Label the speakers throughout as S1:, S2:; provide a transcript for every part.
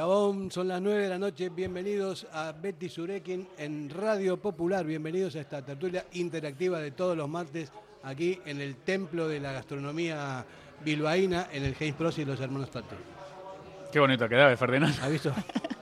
S1: Gabón, son las 9 de la noche. Bienvenidos a Betty Surekin en Radio Popular. Bienvenidos a esta tertulia interactiva de todos los martes aquí en el Templo de la Gastronomía Bilbaína en el James Pros y los hermanos Tato.
S2: Qué bonito quedaba, Ferdinand.
S1: ¿Has visto?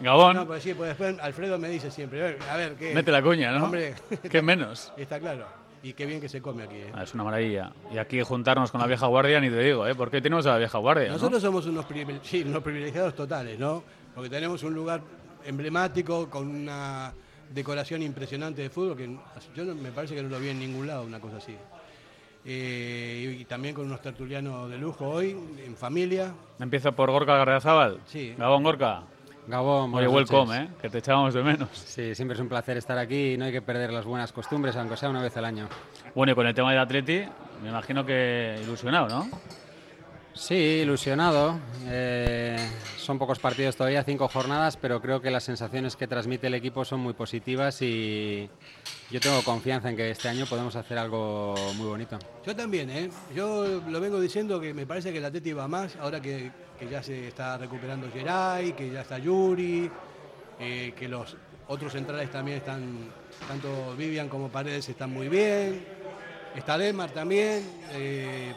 S2: Gabón,
S1: No, pues sí, pues después Alfredo me dice siempre, a ver, a ver, ¿qué?
S2: mete la cuña, ¿no?
S1: Hombre,
S2: ¿Qué menos?
S1: está claro. Y qué bien que se come aquí. ¿eh?
S2: Ah, es una maravilla. Y aquí juntarnos con la vieja guardia, ni te digo, ¿eh? ¿Por qué tenemos a la vieja guardia? no?
S1: Nosotros somos unos, privile- sí, unos privilegiados totales, ¿no? Porque tenemos un lugar emblemático con una decoración impresionante de fútbol que yo no- me parece que no lo vi en ningún lado, una cosa así. Eh, y, también con unos tertulianos de lujo hoy, en familia.
S2: Empiezo por Gorka Garriazábal.
S1: Sí.
S2: Gabón, Gorka.
S3: Gabón,
S2: Oye, welcome,
S3: noches.
S2: ¿eh? Que te echábamos de menos.
S3: Sí, siempre es un placer estar aquí y no hay que perder las buenas costumbres, aunque sea una vez al año.
S2: Bueno, y con el tema del Atleti, me imagino que ilusionado, ¿no?
S3: Sí, ilusionado. Eh, son pocos partidos todavía, cinco jornadas, pero creo que las sensaciones que transmite el equipo son muy positivas y yo tengo confianza en que este año podemos hacer algo muy bonito.
S1: Yo también, ¿eh? Yo lo vengo diciendo que me parece que el Atleti va más, ahora que, que ya se está recuperando Geray, que ya está Yuri, eh, que los otros centrales también están, tanto Vivian como Paredes están muy bien, está Demar también. eh,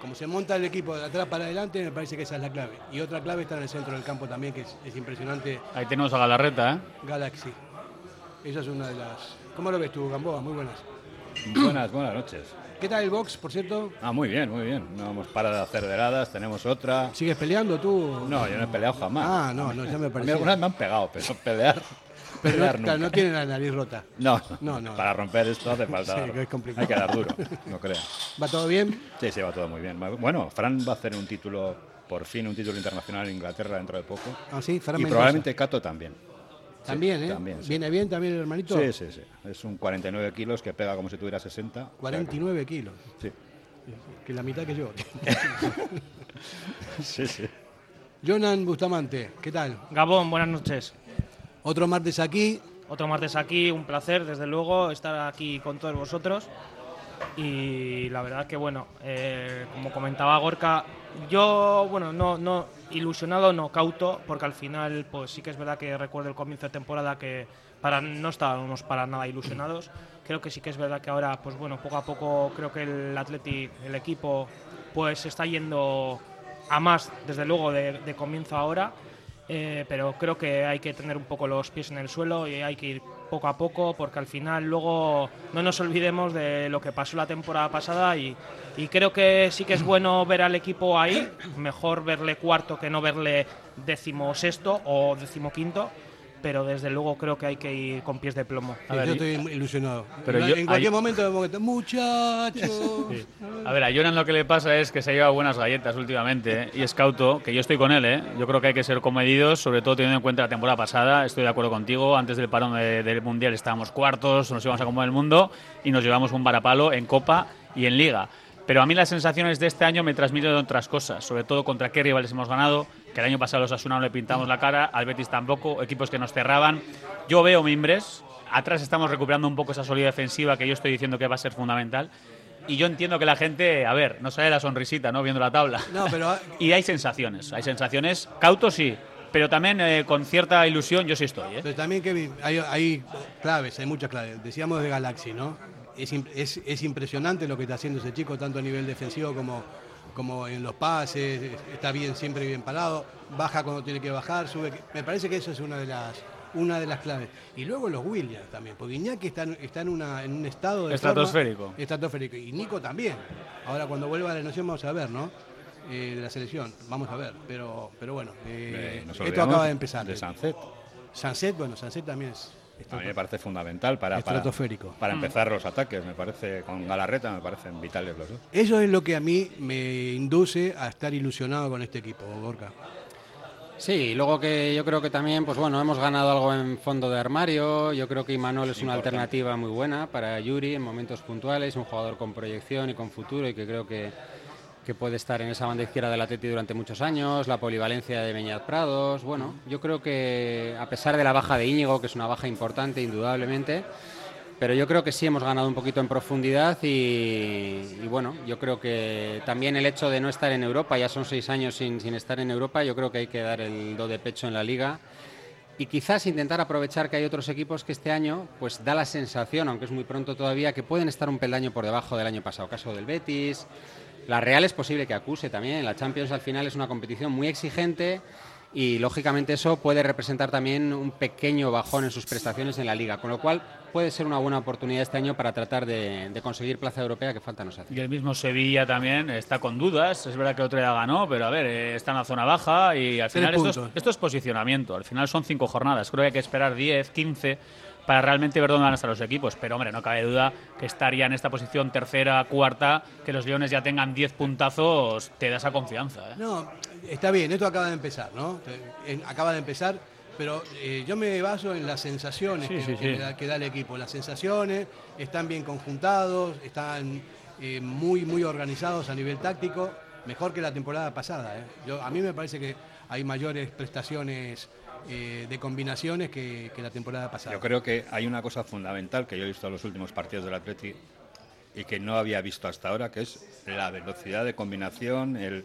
S1: como se monta el equipo de atrás para adelante, me parece que esa es la clave. Y otra clave está en el centro del campo también, que es, es impresionante,
S2: Ahí tenemos a Galarreta, ¿eh?
S1: Galaxy. Esa es una de las... ¿Cómo lo ves tú, Gamboa? Muy buenas.
S4: Buenas, buenas noches.
S1: ¿Qué tal el box, por cierto?
S4: Ah, muy bien, muy bien. No hemos parado de hacer veladas, tenemos otra.
S1: ¿Sigues peleando tú?
S4: No, yo no he peleado jamás.
S1: Ah, no, no, ya me
S4: A mí
S1: parecía.
S4: alguna vez me han pegado, pero pelear.
S1: Pero no,
S4: nunca.
S1: no tiene la nariz rota.
S4: No,
S1: No, no.
S4: Para romper esto hace falta.
S1: Sí, que es complicado.
S4: Hay que dar duro, no creo.
S1: ¿Va todo bien?
S4: Sí, sí, va todo muy bien. Bueno, Fran va a hacer un título, por fin, un título internacional en Inglaterra dentro de poco.
S1: Ah, sí, Fran
S4: y
S1: Mendoza.
S4: probablemente Cato también.
S1: También, ¿eh?
S4: también, sí.
S1: ¿Viene bien también el hermanito?
S4: Sí, sí, sí. Es un 49 kilos que pega como si tuviera 60.
S1: 49 kilos,
S4: Sí,
S1: que la mitad que yo.
S4: sí, sí.
S1: Jonan Bustamante, ¿qué tal?
S5: Gabón, buenas noches.
S1: Otro martes aquí.
S5: Otro martes aquí, un placer, desde luego, estar aquí con todos vosotros. Y la verdad que, bueno, eh, como comentaba Gorka, yo, bueno, no, no ilusionado, no cauto, porque al final, pues sí que es verdad que recuerdo el comienzo de temporada que para, no estábamos para nada ilusionados. Creo que sí que es verdad que ahora, pues bueno, poco a poco creo que el Atleti, el equipo, pues está yendo a más, desde luego, de comienzo ahora. Eh, pero creo que hay que tener un poco los pies en el suelo y hay que ir poco a poco porque al final luego no nos olvidemos de lo que pasó la temporada pasada y, creo que sí que es bueno ver al equipo ahí, mejor verle cuarto que no verle décimo sexto o décimo quinto, pero desde luego creo que hay que ir con pies de plomo.
S2: A
S1: Sí,
S2: ver,
S1: yo estoy ilusionado.
S2: Pero
S1: en,
S2: yo-
S1: en cualquier
S2: hay-
S1: momento me pongo que- muchachos.
S2: A ver, a Jonan lo que le pasa es que se lleva buenas galletas últimamente ¿eh? y es cauto, que yo estoy con él, ¿eh? Yo creo que hay que ser comedidos, sobre todo teniendo en cuenta la temporada pasada. Estoy de acuerdo contigo. Antes del parón de- del Mundial estábamos cuartos, nos íbamos a comer el mundo y nos llevamos un varapalo en Copa y en Liga. Pero a mí las sensaciones de este año me transmiten otras cosas, sobre todo contra qué rivales hemos ganado, que el año pasado los Asuna no le pintamos la cara, al Betis tampoco, equipos que nos cerraban. Yo veo mimbres, atrás estamos recuperando un poco esa solidez defensiva que yo estoy diciendo que va a ser fundamental. Y yo entiendo que la gente, a ver, no sale la sonrisita, ¿no? Viendo la tabla.
S1: No, pero
S2: Y hay sensaciones, hay sensaciones. Cauto sí, pero también eh, con cierta ilusión yo sí estoy, ¿eh?
S1: Pero también, Kevin, hay, hay claves, hay muchas claves. Decíamos de Galaxy, ¿no? Es, es, es impresionante lo que está haciendo ese chico, tanto a nivel defensivo como, como en los pases. Está bien, siempre bien parado. Baja cuando tiene que bajar, sube. Me parece que eso es una de las una de las claves. Y luego los Williams también, porque Iñaki está, en- está en, una, en un estado de forma-
S2: Estratosférico.
S1: estratosférico. Y Nico también. Ahora cuando vuelva a la nación vamos a ver, ¿no? Eh, de la selección, vamos a ver. Pero, pero bueno, eh, esto acaba de empezar.
S4: De Sancet.
S1: Sunset, bueno, Sunset también es
S4: A mí me parece fundamental para, para, para empezar los ataques. Me parece, con Galarreta me parecen vitales los dos.
S1: Eso es lo que a mí me induce a estar ilusionado con este equipo, Gorka.
S3: Sí, y luego que yo creo que también, pues bueno, hemos ganado algo en fondo de armario. Yo creo que Imanol es una
S4: Importante.
S3: alternativa muy buena para Yuri en momentos puntuales, un jugador con proyección y con futuro y que creo que, que puede estar en esa banda izquierda del Atleti durante muchos años, la polivalencia de Beñat Prados. Bueno, yo creo que a pesar de la baja de Íñigo, que es una baja importante indudablemente, pero yo creo que sí hemos ganado un poquito en profundidad y, bueno, yo creo que también el hecho de no estar en Europa, ya son seis años sin, sin estar en Europa, yo creo que hay que dar el do de pecho en la liga y quizás intentar aprovechar que hay otros equipos que este año pues da la sensación, aunque es muy pronto todavía, que pueden estar un peldaño por debajo del año pasado. Caso del Betis, la Real es posible que acuse también. La Champions al final es una competición muy exigente y lógicamente eso puede representar también un pequeño bajón en sus prestaciones en la liga, con lo cual puede ser una buena oportunidad este año para tratar de, conseguir plaza europea que falta nos hace.
S2: Y el mismo Sevilla también está con dudas, es verdad que otro día ganó, pero a ver, eh, está en la zona baja y al final esto es, esto es, posicionamiento, al final son cinco jornadas, creo que hay que esperar 10, 15 para realmente ver dónde van a estar los equipos. Pero, hombre, no cabe duda que estaría en esta posición tercera, cuarta, que los Leones ya tengan 10 puntazos, te da esa confianza. ¿eh?
S1: No, está bien, esto acaba de empezar, ¿no? Acaba de empezar, pero eh, yo me baso en las sensaciones que, Da, el equipo. Las sensaciones están bien conjuntados, están eh, muy, muy organizados a nivel táctico, mejor que la temporada pasada. Yo, a mí me parece que hay mayores prestaciones eh, de combinaciones que, la temporada pasada.
S4: Yo creo que hay una cosa fundamental que yo he visto en los últimos partidos del Atleti y que no había visto hasta ahora, que es la velocidad de combinación, el,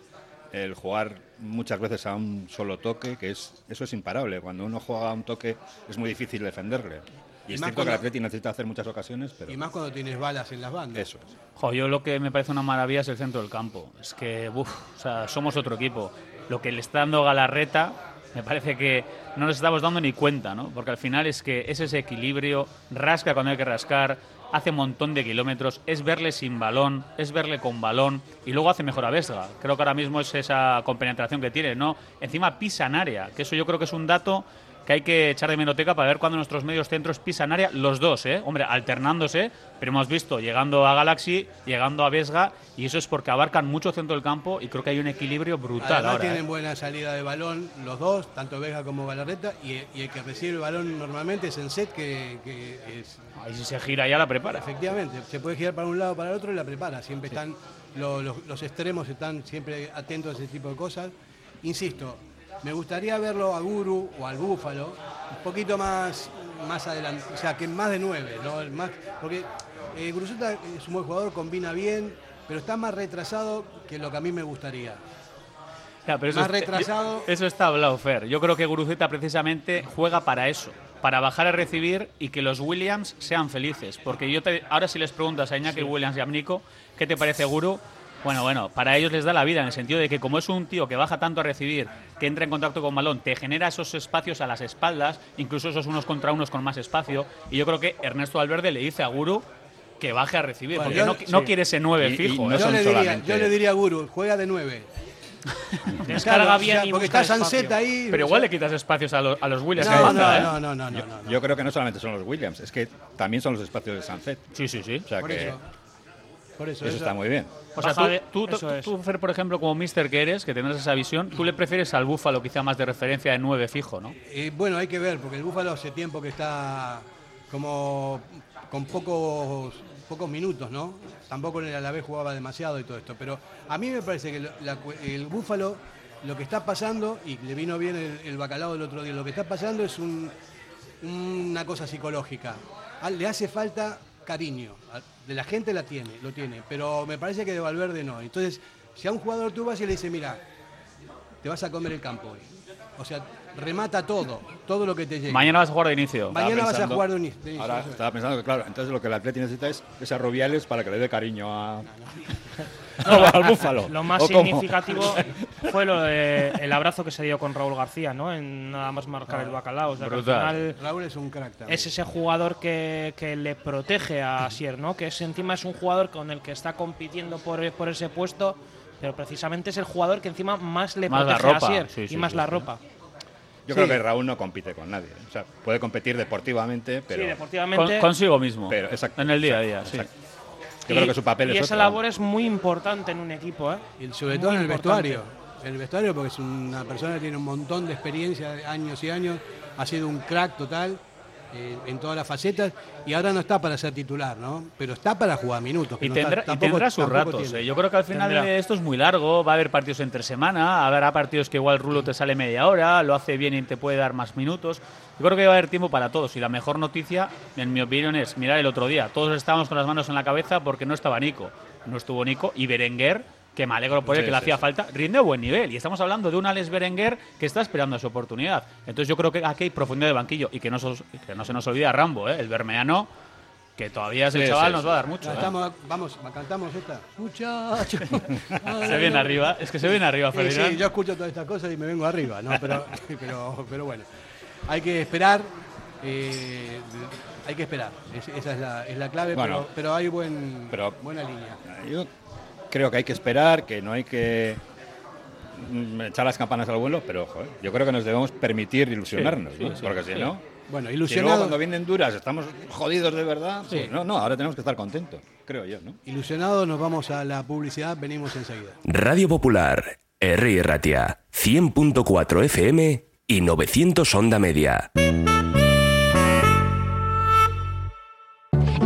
S4: jugar muchas veces a un solo toque, que es eso es imparable. Cuando uno juega a un toque es muy difícil defenderle. Y, es cierto que el Atleti necesita hacer muchas ocasiones, pero...
S1: Y más cuando tienes balas en las bandas.
S4: Eso es.
S2: Jo, yo lo que me parece una maravilla es el centro del campo. Es que, uff, o sea, somos otro equipo. Lo que le está dando Galarreta me parece que no nos estamos dando ni cuenta, ¿no? Porque al final es que es ese equilibrio, rasca cuando hay que rascar, hace un montón de kilómetros, es verle sin balón, es verle con balón y luego hace mejor a Vesga. Creo que ahora mismo es esa compenetración que tiene, ¿no? Encima pisa en área, que eso yo creo que es un dato que hay que echar de menoteca para ver cuándo nuestros medios centros pisan área, los dos, ¿eh? Hombre, alternándose, pero hemos visto llegando a Galaxy, llegando a Vesga, y eso es porque abarcan mucho centro del campo y creo que hay un equilibrio brutal
S1: Además,
S2: ahora.
S1: tienen
S2: ¿eh?
S1: buena salida de balón los dos, tanto Vesga como Galarreta, y, el que recibe el balón normalmente es en set, que, es...
S2: Ahí si se gira ya la prepara.
S1: Efectivamente, se puede girar para un lado o para el otro y la prepara. Siempre están, los, los extremos están siempre atentos a ese tipo de cosas. Insisto, me gustaría verlo a Guru o al Búfalo un poquito más, más adelante, o sea, que más de nueve, ¿no? Más, porque eh, es un buen jugador, combina bien, pero está más retrasado que lo que a mí me gustaría.
S2: más retrasado. Eso está hablado, Fer. Yo creo que Guruceta precisamente juega para eso, para bajar a recibir y que los Williams sean felices. Porque yo ahora si les preguntas a Iñaki Williams y a Nico, ¿qué te parece Guru? Bueno, bueno, para ellos les da la vida en el sentido de que como es un tío que baja tanto a recibir, que entra en contacto con balón, te genera esos espacios a las espaldas, incluso esos unos contra unos con más espacio. Y yo creo que Ernesto Valverde le dice a Guru que baje a recibir, porque no, quiere ese nueve fijo.
S1: ¿eh? yo, le diría, yo, le diría, a Guru, juega de nueve.
S5: Descarga bien y
S1: porque está Sunset ahí.
S2: Pero igual le quitas espacios a, a los Williams.
S1: No,
S2: ¿eh?
S1: no, no, no, no,
S4: yo, creo que no solamente son los Williams, es que también son los espacios de Sunset.
S2: Sí, sí, sí.
S4: O sea que
S1: Por eso,
S4: eso, está muy bien.
S2: O sea, tú, tú, Fer, por ejemplo, como mister que eres, que tienes esa visión, tú le prefieres al Búfalo quizá más de referencia de nueve fijo, ¿no?
S1: Eh, bueno, hay que ver, porque el Búfalo hace tiempo que está como con pocos pocos minutos, ¿no? Tampoco en el Alavés jugaba demasiado y todo esto, pero a mí me parece que el Búfalo lo que está pasando, y le vino bien el, bacalao del otro día, lo que está pasando es una cosa psicológica. Le hace falta cariño. De la gente la tiene, lo tiene, pero me parece que de Valverde no. Entonces, si a un jugador tú vas y le dices, mira, te vas a comer el campo hoy. O sea, remata todo, todo lo que te llegue.
S2: Mañana vas a jugar de inicio.
S1: Mañana vas a jugar de inicio.
S4: Ahora estaba pensando que, claro, entonces lo que el Atleti necesita es, es a Rubiales para que le dé cariño a... al búfalo.
S5: Lo más significativo fue lo de el abrazo que se dio con Raúl García, ¿no? En nada más marcar el bacalao.
S1: Raúl es un crack
S5: Es ese jugador que, que, le protege a Sier, ¿no? Que es, encima es un jugador con el que está compitiendo por, por ese puesto, pero precisamente es el jugador que encima más le protege a Sier y más la ropa.
S4: Yo creo que Raúl no compite con nadie. O sea, puede competir deportivamente, pero.
S5: Sí, deportivamente.
S2: consigo mismo.
S4: Pero,
S2: en el día a día, sí.
S4: Yo creo que su papel
S5: y
S4: es
S5: esa labor es muy importante en un equipo, ¿eh?
S1: Y sobre todo en el vestuario. En el vestuario, porque es una persona que tiene un montón de experiencia, años y años, ha sido un crack total. Eh, en todas las facetas y ahora no está para ser titular, ¿no? Pero está para jugar minutos. que
S2: Y
S1: no está-
S2: tendrá, y
S1: tampoco-
S2: tendrá sus ratos. eh. Yo creo que al final
S5: Tendrá.
S2: de esto es muy largo. Va a haber partidos entre semana. Habrá partidos que igual Rulo te sale media hora. Lo hace bien y te puede dar más minutos. Yo creo que va a haber tiempo para todos. Y la mejor noticia, en mi opinión, es mirar el otro día. Todos estábamos con las manos en la cabeza porque no estaba Nico. No estuvo Nico. Y Berenguer, que me alegro por él,
S4: Sí,
S2: que le
S4: sí,
S2: hacía
S4: sí.
S2: falta, rinde a buen nivel. Y estamos hablando de un Alex Berenguer que está esperando su oportunidad. Entonces yo creo que aquí hay profundidad de banquillo. Y que no, sos- que no se nos olvida Rambo, ¿eh? el bermeano. Que todavía ese
S4: Sí,
S2: chaval
S4: sí,
S2: nos
S4: sí.
S2: va a dar mucho. ¿eh?
S1: estamos, vamos, cantamos esta. Muchachos.
S2: Se viene arriba, es que se viene arriba,
S1: Sí,
S2: Ferdinand.
S1: sí, yo escucho todas estas cosas y me vengo arriba, ¿no? Pero, pero, pero bueno, hay que esperar, eh, hay que esperar, Es- esa es la, es la clave,
S4: Bueno,
S1: pero, pero hay buen,
S4: pero-
S1: buena línea.
S4: Yo creo que hay que esperar, que no hay que mm, echar las campanas al vuelo, pero joder, yo creo que nos debemos permitir ilusionarnos,
S2: Sí,
S4: ¿no?
S2: sí, sí,
S4: porque si no,
S1: Bueno,
S4: si luego
S1: ilusionado,
S4: cuando vienen duras estamos jodidos de verdad,
S2: Sí.
S4: pues no, no, ahora tenemos que estar contentos, creo yo, ¿no?
S1: ilusionado, nos vamos a la publicidad, venimos enseguida.
S6: Radio Popular, R. Ratia, 100.4 FM y 900 Onda Media.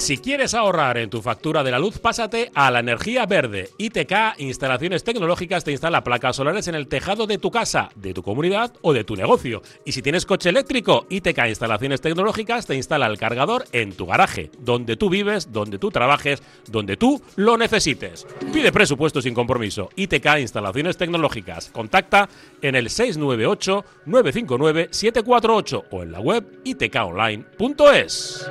S7: Si quieres ahorrar en tu factura de la luz, pásate a la energía verde. ITK Instalaciones Tecnológicas te instala placas solares en el tejado de tu casa, de tu comunidad o de tu negocio. Y si tienes coche eléctrico, ITK Instalaciones Tecnológicas te instala el cargador en tu garaje, donde tú vives, donde tú trabajes, donde tú lo necesites. Pide presupuesto sin compromiso. ITK Instalaciones Tecnológicas. Contacta en el 698 959 748 o en la web itkonline.es.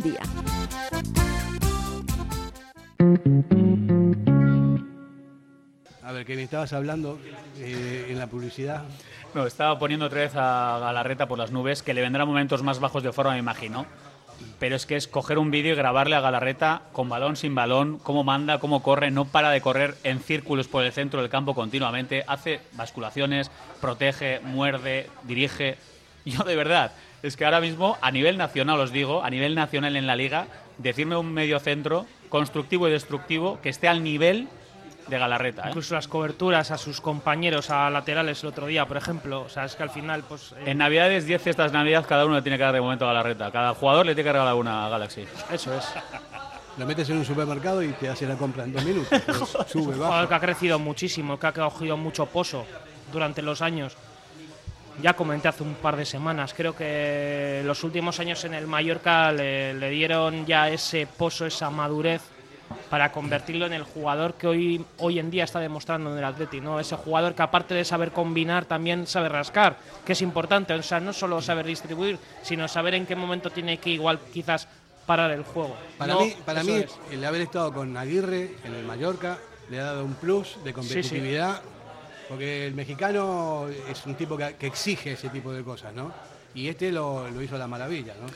S8: día.
S1: A ver, que me estabas hablando eh, en la publicidad.
S2: No, estaba poniendo otra vez a Galarreta por las nubes, que le vendrán momentos más bajos de forma, me imagino. Pero es que es coger un vídeo y grabarle a Galarreta con balón, sin balón, cómo manda, cómo corre, no para de correr en círculos por el centro del campo continuamente, hace basculaciones, protege, muerde, dirige. Yo de verdad, es que ahora mismo, a nivel nacional os digo, a nivel nacional en la liga, decirme un medio centro constructivo y destructivo que esté al nivel de Galarreta. ¿eh?
S5: Incluso las coberturas a sus compañeros, a laterales el otro día, por ejemplo. O sea, es que al final, pues. eh,
S2: En Navidades, 10 fiestas de Navidad, cada uno le tiene que dar de momento a Galarreta. Cada jugador le tiene que regalar una a Galaxy.
S5: Eso es.
S1: Lo metes en un supermercado y te hace la compra en dos minutos. Pues, sube,
S5: Un jugador
S1: baja.
S5: que ha crecido muchísimo, que ha cogido mucho pozo durante los años. Ya comenté hace un par de semanas, creo que los últimos años en el Mallorca le, le dieron ya ese pozo, esa madurez para convertirlo en el jugador que hoy, hoy en día está demostrando en el Atleti, ¿no? Ese jugador que aparte de saber combinar también sabe rascar, que es importante, o sea, no solo saber distribuir, sino saber en qué momento tiene que igual quizás parar el juego.
S1: Para
S5: No,
S1: mí, para mí
S5: es.
S1: el haber estado con Aguirre en el Mallorca le ha dado un plus de competitividad, porque el mexicano es un tipo que, exige ese tipo de cosas, ¿no? Y este lo, lo hizo la maravilla, ¿no?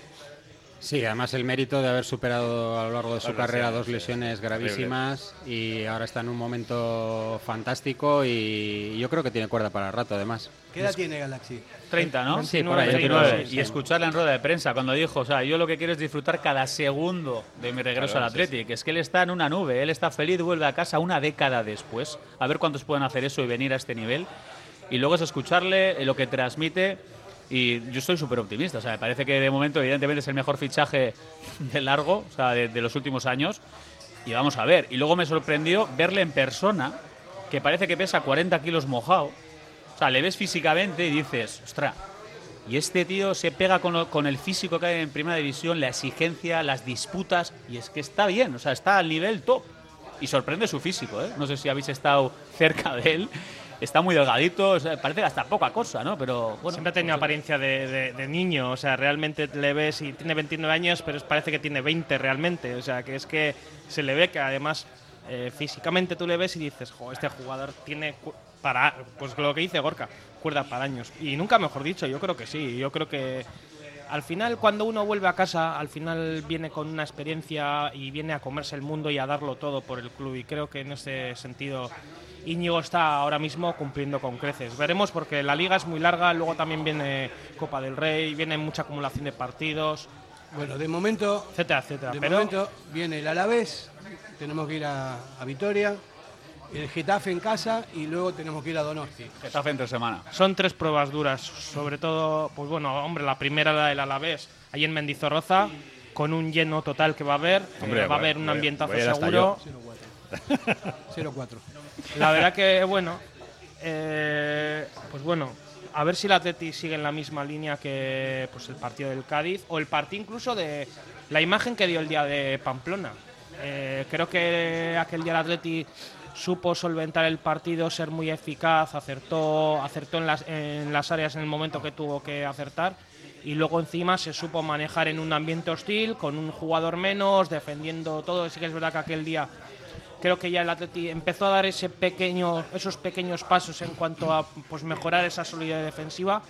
S3: Sí, además el mérito de haber superado a lo largo de su carrera dos
S4: sí.
S3: lesiones gravísimas y ahora está en un momento fantástico y yo creo que tiene cuerda para el rato además.
S1: ¿Qué edad tiene Galaxy?
S2: 30, ¿no?
S3: Sí, por ahí,
S2: 29.
S3: creo, sí,
S2: Y
S3: sí.
S2: escucharla en rueda de prensa cuando dijo, o sea, yo lo que quiero es disfrutar cada segundo de mi regreso
S4: Claro,
S2: al
S4: sí,
S2: Athletic. Es que él está en una nube, él está feliz, vuelve a casa una década después. A ver cuántos pueden hacer eso y venir a este nivel. y luego es escucharle lo que transmite. Y yo estoy súper optimista. O sea, me parece que de momento, evidentemente, es el mejor fichaje de largo, o sea, de, de los últimos años. Y vamos a ver. Y luego me sorprendió verle en persona, que parece que pesa 40 kilos mojado. O sea, le ves físicamente y dices, ostras, y este tío se pega con, lo- con el físico que hay en primera división, la exigencia, las disputas, y es que está bien, o sea, está al nivel top. Y sorprende su físico, ¿eh? No sé si habéis estado cerca de él. Está muy delgadito, o sea, parece hasta poca cosa, ¿no? Pero bueno.
S5: Siempre ha tenido apariencia de, de- de niño, o sea, realmente le ves y tiene 29 años, pero parece que tiene 20 realmente, o sea, que es que se le ve que además eh, físicamente tú le ves y dices, jo, este jugador tiene para, pues lo que dice Gorka, cuerda para años. Y nunca mejor dicho, yo creo que sí, yo creo que al final cuando uno vuelve a casa, al final viene con una experiencia y viene a comerse el mundo y a darlo todo por el club y creo que en ese sentido Íñigo está ahora mismo cumpliendo con creces. Veremos porque la liga es muy larga, luego también viene Copa del Rey, viene mucha acumulación de partidos,
S1: Bueno, de momento,
S5: etcétera, etcétera.
S1: de
S5: Pero
S1: momento viene el Alavés, tenemos que ir a, a Vitoria, el Getafe en casa y luego tenemos que ir a Donosti.
S2: Getafe entre semana.
S5: son tres pruebas duras, sobre todo, pues bueno, hombre, la primera la del Alavés, ahí en Mendizorroza, con un lleno total que va a haber, eh, va a haber un ambientazo seguro.
S1: 0-4.
S5: La verdad que, bueno, eh, pues bueno, a ver si el Atleti sigue en la misma línea que pues el partido del Cádiz o el partido incluso de la imagen que dio el día de Pamplona. Eh, creo que aquel día el Atleti supo solventar el partido, ser muy eficaz, acertó, acertó en las, en las áreas en el momento que tuvo que acertar y luego encima se supo manejar en un ambiente hostil, con un jugador menos, defendiendo todo. Sí que es verdad que aquel día creo que ya el Atleti empezó a dar ese pequeño, esos pequeños pasos en cuanto a pues mejorar esa solidez defensiva,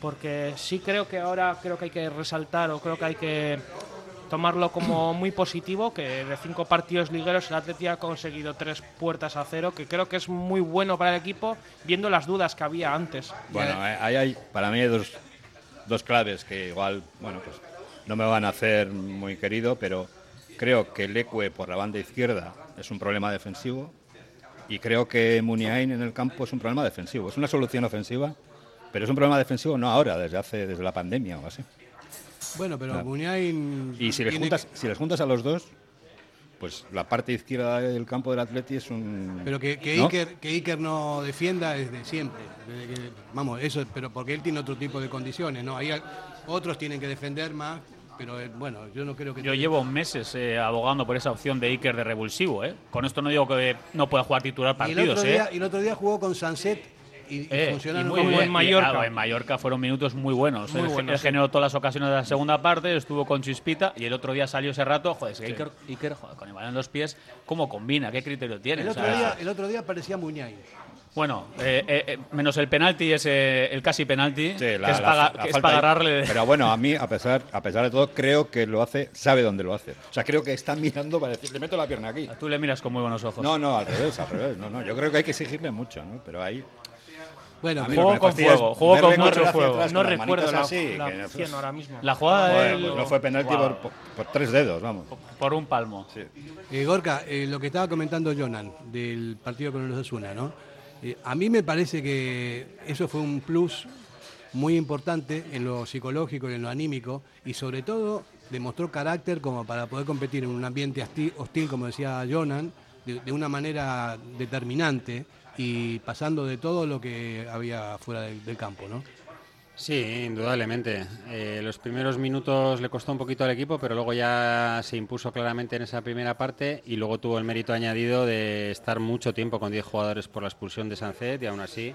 S5: porque sí creo que ahora creo que hay que resaltar o creo que hay que tomarlo como muy positivo, que de cinco partidos ligueros el Atleti ha conseguido tres puertas a cero, que creo que es muy bueno para el equipo, viendo las dudas que había antes.
S4: Bueno, eh, ahí hay, para mí hay dos, dos claves que igual, bueno, pues no me van a hacer muy querido, pero creo que Leque por la banda izquierda es un problema defensivo y creo que Muniain en el campo es un problema defensivo. Es una solución ofensiva, pero es un problema defensivo no ahora, desde hace desde la pandemia o así.
S1: Bueno, pero
S4: Claro.
S1: Muniain
S4: Y si les juntas,
S1: que-
S4: si les juntas a los dos, pues la parte izquierda del campo del Atleti es un
S1: Pero que, que,
S4: ¿no?
S1: Iker, que Iker no defienda desde siempre. desde que- vamos, eso, pero porque él tiene otro tipo de condiciones, ¿no? Al- otros tienen que defender más, pero eh, bueno, yo no creo que.
S2: Yo llevo meses eh, abogando por esa opción de Iker de revulsivo, ¿eh? Con esto no digo que no pueda jugar titular
S1: y el,
S2: partidos,
S1: otro
S2: ¿eh?
S1: día, y el otro día jugó con Sanset y,
S2: Eh, y muy bien.
S5: en Mallorca.
S2: Y, claro, en Mallorca fueron minutos muy buenos.
S5: Muy sí.
S2: generó todas las ocasiones de la segunda parte, estuvo con Chispita y el otro día salió ese rato. Joder, Iker, Iker, joder, con el balón en los pies, ¿cómo combina? ¿Qué criterio tiene?
S1: El
S2: O
S1: otro,
S2: sea,
S1: día, el otro día parecía Muniain.
S2: Bueno, eh, eh, eh, menos el penalti, ese, el casi penalti,
S4: Sí,
S2: que
S4: la-
S2: es
S4: la-
S2: para,
S4: la
S2: que es para agarrarle.
S4: Pero bueno, a mí, a pesar, a pesar de todo, creo que lo hace, sabe dónde lo hace. O sea, creo que está mirando para decir, le meto la pierna aquí.
S2: Tú le miras con muy buenos ojos.
S4: No, no, al revés, al revés. No, no, yo creo que hay que exigirle mucho, ¿no? Pero ahí.
S1: Bueno,
S2: Juego con
S4: es
S2: fuego, juego con mucho fuego.
S5: No recuerdo la,
S4: así, que-
S5: ahora mismo.
S2: La jugada de
S4: Joder,
S2: él,
S4: pues no fue penalti por, por tres dedos, vamos.
S2: por un palmo.
S4: Sí.
S1: Eh, Gorka, eh, lo que estaba comentando Jonan del partido con los Osasuna, ¿no? Eh, a mí me parece que eso fue un plus muy importante en lo psicológico y en lo anímico y sobre todo demostró carácter como para poder competir en un ambiente hostil, como decía Jonan, de, de una manera determinante y pasando de todo lo que había fuera del, del campo, ¿no?
S3: Sí, indudablemente. Eh, los primeros minutos le costó un poquito al equipo, pero luego ya se impuso claramente en esa primera parte y luego tuvo el mérito añadido de estar mucho tiempo con 10 jugadores por la expulsión de Sancet y aún así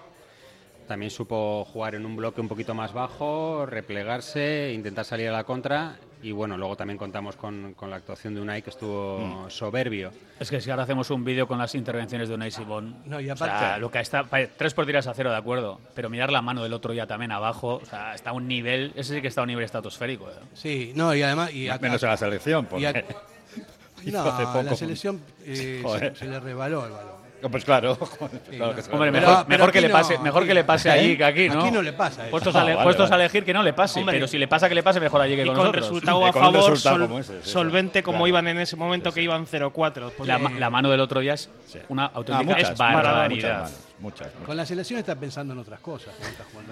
S3: también supo jugar en un bloque un poquito más bajo, replegarse, intentar salir a la contra y bueno, luego también contamos con, con la actuación de Unai que estuvo soberbio.
S2: Es que si ahora hacemos un vídeo con las intervenciones de Unai Simón,
S1: No, y
S2: o sea,
S1: aparte-
S2: lo que está, tres por tiras a cero, de acuerdo, pero mirar la mano del otro ya también abajo, o sea, está a un nivel, ese sí que está a un nivel estratosférico. ¿eh?
S1: Sí, no, y además... Y a-
S4: Menos a la selección,
S1: y a-
S4: porque
S1: no,
S4: hace
S1: a
S4: poco.
S1: la selección eh, se, se le rebaló el balón.
S4: Pues claro. que
S2: Hombre, mejor,
S1: pero
S2: mejor que le pase,
S1: no,
S2: mejor
S1: aquí-
S2: que le pase allí que aquí, ¿no?
S1: Aquí no le pasa eso.
S2: Puestos, a,
S4: Ah,
S2: le-
S4: vale,
S2: puestos
S4: vale.
S2: a elegir que no le pase,
S5: Hombre.
S2: pero si le pasa que le pase, mejor allí que
S5: Y
S2: con,
S5: con
S2: nosotros.
S5: resultado a
S4: con
S5: favor,
S4: resultado
S5: sol-
S4: como ese, sí,
S5: solvente como
S4: claro.
S5: iban en ese momento que iban 0-4. porque-
S2: La, ma- la mano del otro día es una
S4: Ah,
S2: auténtica
S4: muchas,
S2: es
S4: muchas,
S2: barbaridad.
S4: muchas, muchas, muchas.
S1: Con la selección está pensando en otras cosas.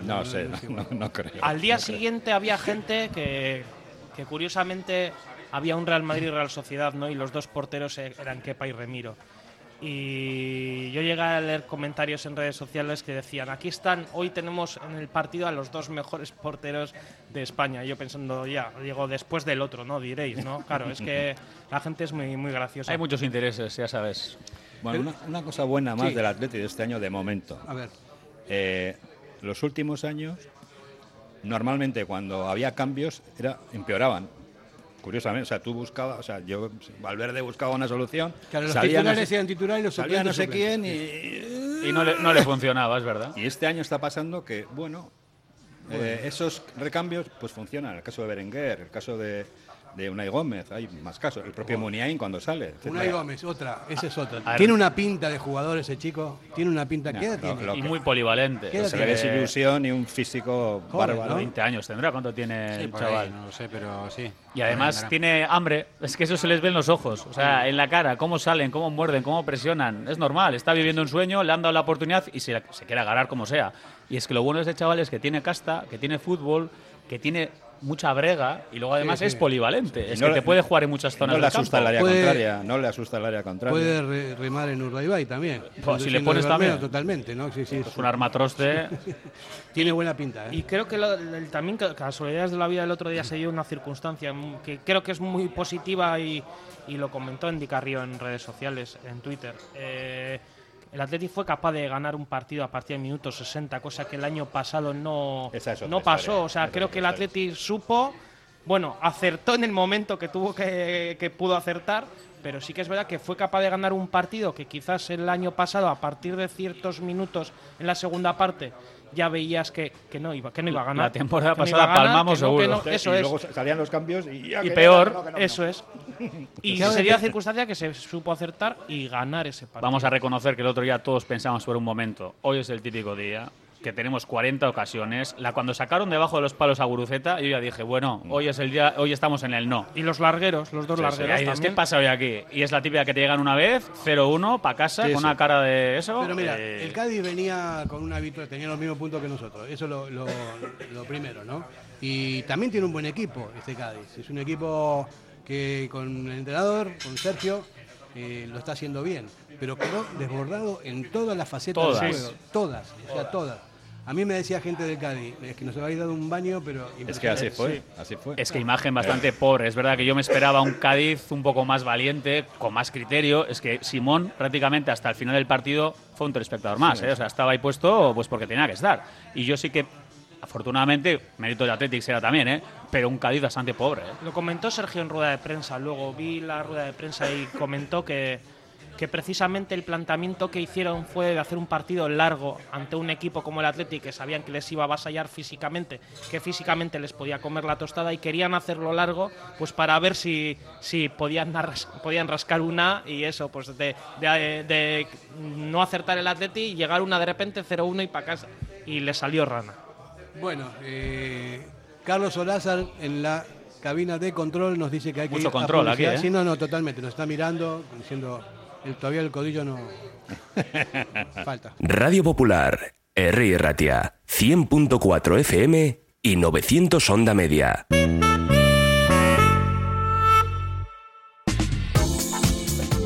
S4: No sé, no, creo.
S5: Al día
S4: no creo.
S5: siguiente había gente que, que curiosamente había un Real Madrid y Real Sociedad, ¿no? Y los dos porteros e- eran Kepa y Remiro. Y yo llegué a leer comentarios en redes sociales que decían, aquí están, hoy tenemos en el partido a los dos mejores porteros de España. Y yo pensando, ya, digo, después del otro, ¿no? Diréis, ¿no? Claro, es que la gente es muy, muy graciosa.
S2: Hay muchos intereses, ya sabes.
S4: Bueno, una, una cosa buena más
S1: Sí.
S4: del Atleti de este año de momento.
S1: A ver,
S4: Eh, los últimos años, normalmente cuando había cambios, era, empeoraban. Curiosamente, o sea, tú buscabas, o sea, yo, Valverde buscaba una solución,
S1: claro, los
S4: no
S1: titulares
S4: sé-
S1: eran titulares y los
S4: salía no sé quién Y
S2: no le, no le funcionaba, es verdad.
S4: y este año está pasando que, bueno, eh, esos recambios pues funcionan. El caso de Berenguer, el caso de, de Unai Gómez, hay más casos. El propio Muniain cuando sale. etcétera.
S1: Unai Gómez, otra, esa es otra. Tiene una pinta de jugador ese chico. Tiene una pinta.
S4: No,
S1: ¿Qué edad
S4: lo-
S1: tiene?
S4: lo
S2: Y
S4: que-
S2: muy polivalente.
S1: ¿Qué edad
S4: Se le
S1: tiene?
S4: ve sin ilusión y un físico
S1: Joven,
S4: bárbaro.
S1: ¿no?
S2: 20 años tendrá, ¿cuánto tiene
S3: Sí,
S2: el chaval?
S3: ahí, no lo sé, pero sí.
S2: Y además tiene hambre, es que eso se les ve en los ojos, o sea, en la cara, cómo salen, cómo muerden, cómo presionan, es normal, está viviendo un sueño, le han dado la oportunidad y se, se quiere agarrar como sea. Y es que lo bueno de este chaval es que tiene casta, que tiene fútbol, que tiene mucha brega y luego además
S1: sí.
S2: es polivalente, es
S4: no
S2: que
S4: le-
S2: te puede jugar en muchas zonas
S4: No le
S2: del
S4: asusta el área
S1: Puede-
S4: contraria, no le asusta el área contraria.
S1: Puede re- remar en Urdaibai también.
S2: Pues si le pones también.
S1: Totalmente, ¿no? Sí, sí.
S2: Es un armatroste.
S1: Tiene buena pinta, ¿eh?
S5: Y creo que lo- el- también ca- casualidades de la vida del otro día se dio una circunstancia que creo que es muy positiva y, y lo comentó Andy Carrillo en redes sociales, en Twitter. Eh, el Atleti fue capaz de ganar un partido a partir del minuto 60, cosa que el año pasado no,
S4: Esa es otra
S5: no pasó.
S4: historia,
S5: O sea,
S4: esa
S5: creo que el Atleti supo, bueno, acertó en el momento que tuvo que, que pudo acertar, pero sí que es verdad que fue capaz de ganar un partido que quizás el año pasado, a partir de ciertos minutos en la segunda parte, ya veías que, que no iba, que no iba a ganar.
S2: La temporada
S5: no
S2: pasada
S5: ganar,
S2: palmamos
S5: que no, que
S2: seguro.
S5: no, eso
S4: y
S5: es.
S4: luego salían los cambios y ya
S2: Y peor,
S4: no, que no, que no, que no.
S5: Eso es. Y
S1: ¿Sabes
S5: sería circunstancia que se supo acertar y ganar ese partido.
S2: Vamos a reconocer que el otro día todos pensamos por un momento, hoy es el típico día, que tenemos 40 ocasiones. La cuando sacaron debajo de los palos a Guruceta, yo ya dije, bueno, hoy es el día, hoy estamos en el no.
S5: Y los largueros, los dos largueros
S2: dices, ¿qué pasa hoy aquí? Y es la típica que te llegan una vez, 0-1, para casa,
S4: Sí,
S2: con una cara de eso.
S1: Pero mira,
S2: eh,
S1: el Cádiz venía con una victoria, tenía los mismos puntos que nosotros. Eso es lo, lo- lo primero, ¿no? Y también tiene un buen equipo este Cádiz. Es un equipo que con el entrenador, con Sergio, eh, lo está haciendo bien. Pero quedó desbordado en todas las facetas
S2: Todas.
S1: del juego. Todas, o sea, todas. A mí me decía gente del Cádiz, es que nos habéis dado un baño, pero...
S4: Es que así fue,
S1: Sí.
S4: así fue.
S2: Es que imagen bastante pobre. Es verdad que yo me esperaba un Cádiz un poco más valiente, con más criterio. Es que Simón prácticamente hasta el final del partido fue un telespectador más. ¿eh? O sea, estaba ahí puesto pues porque tenía que estar. Y yo sí que, afortunadamente, mérito del Athletics era también, ¿eh? pero un Cádiz bastante pobre. ¿eh?
S5: Lo comentó Sergio en rueda de prensa. Luego vi la rueda de prensa y comentó que, que precisamente el planteamiento que hicieron fue de hacer un partido largo ante un equipo como el Athletic, que sabían que les iba a avasallar físicamente, que físicamente les podía comer la tostada y querían hacerlo largo pues para ver si, si podían, podían rascar una y eso, pues de, de- de no acertar el Athletic y llegar una de repente 0-1 y para casa. Y le salió rana.
S1: Bueno, eh, Carlos Olázar en la cabina de control nos dice que hay que
S2: Mucho
S1: ir a
S2: control aquí. ¿eh?
S1: Sí, no, no, totalmente. Nos está mirando, diciendo, el, todavía el codillo no... Falta.
S6: Radio Popular, R. Ratia, 100.4 FM y 900 Onda Media.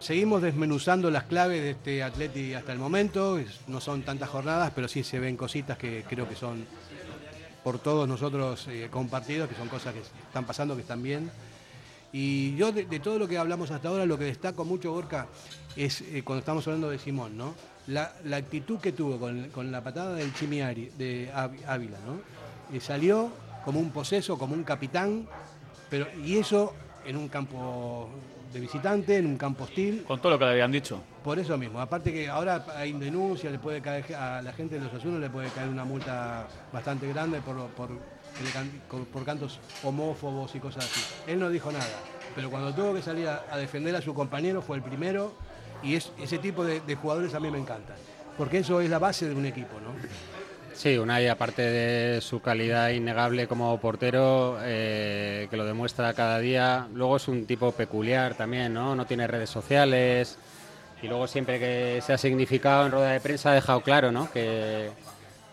S1: Seguimos desmenuzando las claves de este Atleti hasta el momento. No son tantas jornadas, pero sí se ven cositas que creo que son por todos nosotros eh, compartidos, que son cosas que están pasando, que están bien. Y yo de, todo lo que hablamos hasta ahora, lo que destaco mucho, Gorka, es eh, cuando estamos hablando de Simón, ¿no? La, actitud que tuvo con, la patada del Chimiari, de Ávila, Ávila, ¿no? Eh, salió como un poseso, como un capitán, pero, y eso en un campo de visitante, en un campo hostil.
S2: Con todo lo que le habían dicho.
S1: Por eso mismo, aparte que ahora hay denuncia, le puede caer a la gente de los azules le puede caer una multa bastante grande por, por, por- por cantos homófobos y cosas así. Él no dijo nada, pero cuando tuvo que salir a, a defender a su compañero fue el primero y es, ese tipo de, de jugadores a mí me encantan, porque eso es la base de un equipo, ¿no?
S3: Sí, Unai, aparte de su calidad innegable como portero, eh, que lo demuestra cada día, luego es un tipo peculiar también, ¿no? No tiene redes sociales y luego siempre que se ha significado en rueda de prensa ha dejado claro, ¿no? Que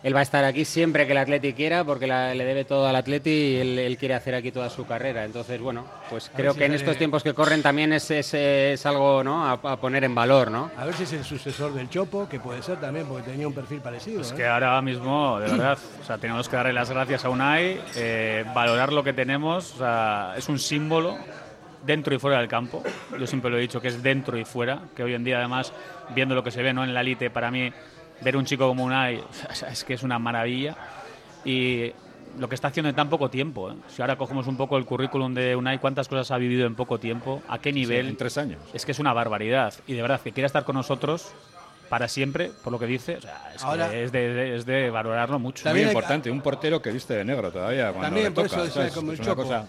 S3: él va a estar aquí siempre que el Atleti quiera porque la- le debe todo al Atleti y él, él quiere hacer aquí toda su carrera. Entonces, bueno, pues
S1: A
S3: creo
S1: si
S3: que en estos tiempos que corren también es, es, es algo, ¿no? A, a poner en valor, ¿no?
S1: A ver si es el sucesor del Chopo, que puede ser también, porque tenía un perfil parecido.
S2: Es
S1: ¿eh?
S2: que ahora mismo, de verdad, o sea, tenemos que darle las gracias a Unai, eh, valorar lo que tenemos, o sea, es un símbolo dentro y fuera del campo. Yo siempre lo he dicho que es dentro y fuera, que hoy en día además, viendo lo que se ve ¿no? en la elite, para mí ver un chico como Unai es que es una maravilla y lo que está haciendo en tan poco tiempo. ¿eh? Si ahora cogemos un poco el currículum de Unai, cuántas cosas ha vivido en poco tiempo, a qué nivel.
S4: en tres años.
S2: Es que es una barbaridad. Y de verdad, que quiera estar con nosotros para siempre, por lo que dice, o sea, es, que
S1: Ahora-
S2: es, de, de- es de valorarlo mucho.
S4: Muy
S1: También hay-
S4: importante, un portero que viste de negro todavía cuando
S1: También,
S4: le
S1: por
S4: toca,
S1: eso
S4: ¿sabes?
S1: como el
S4: Es
S1: Chopo.
S4: cosa-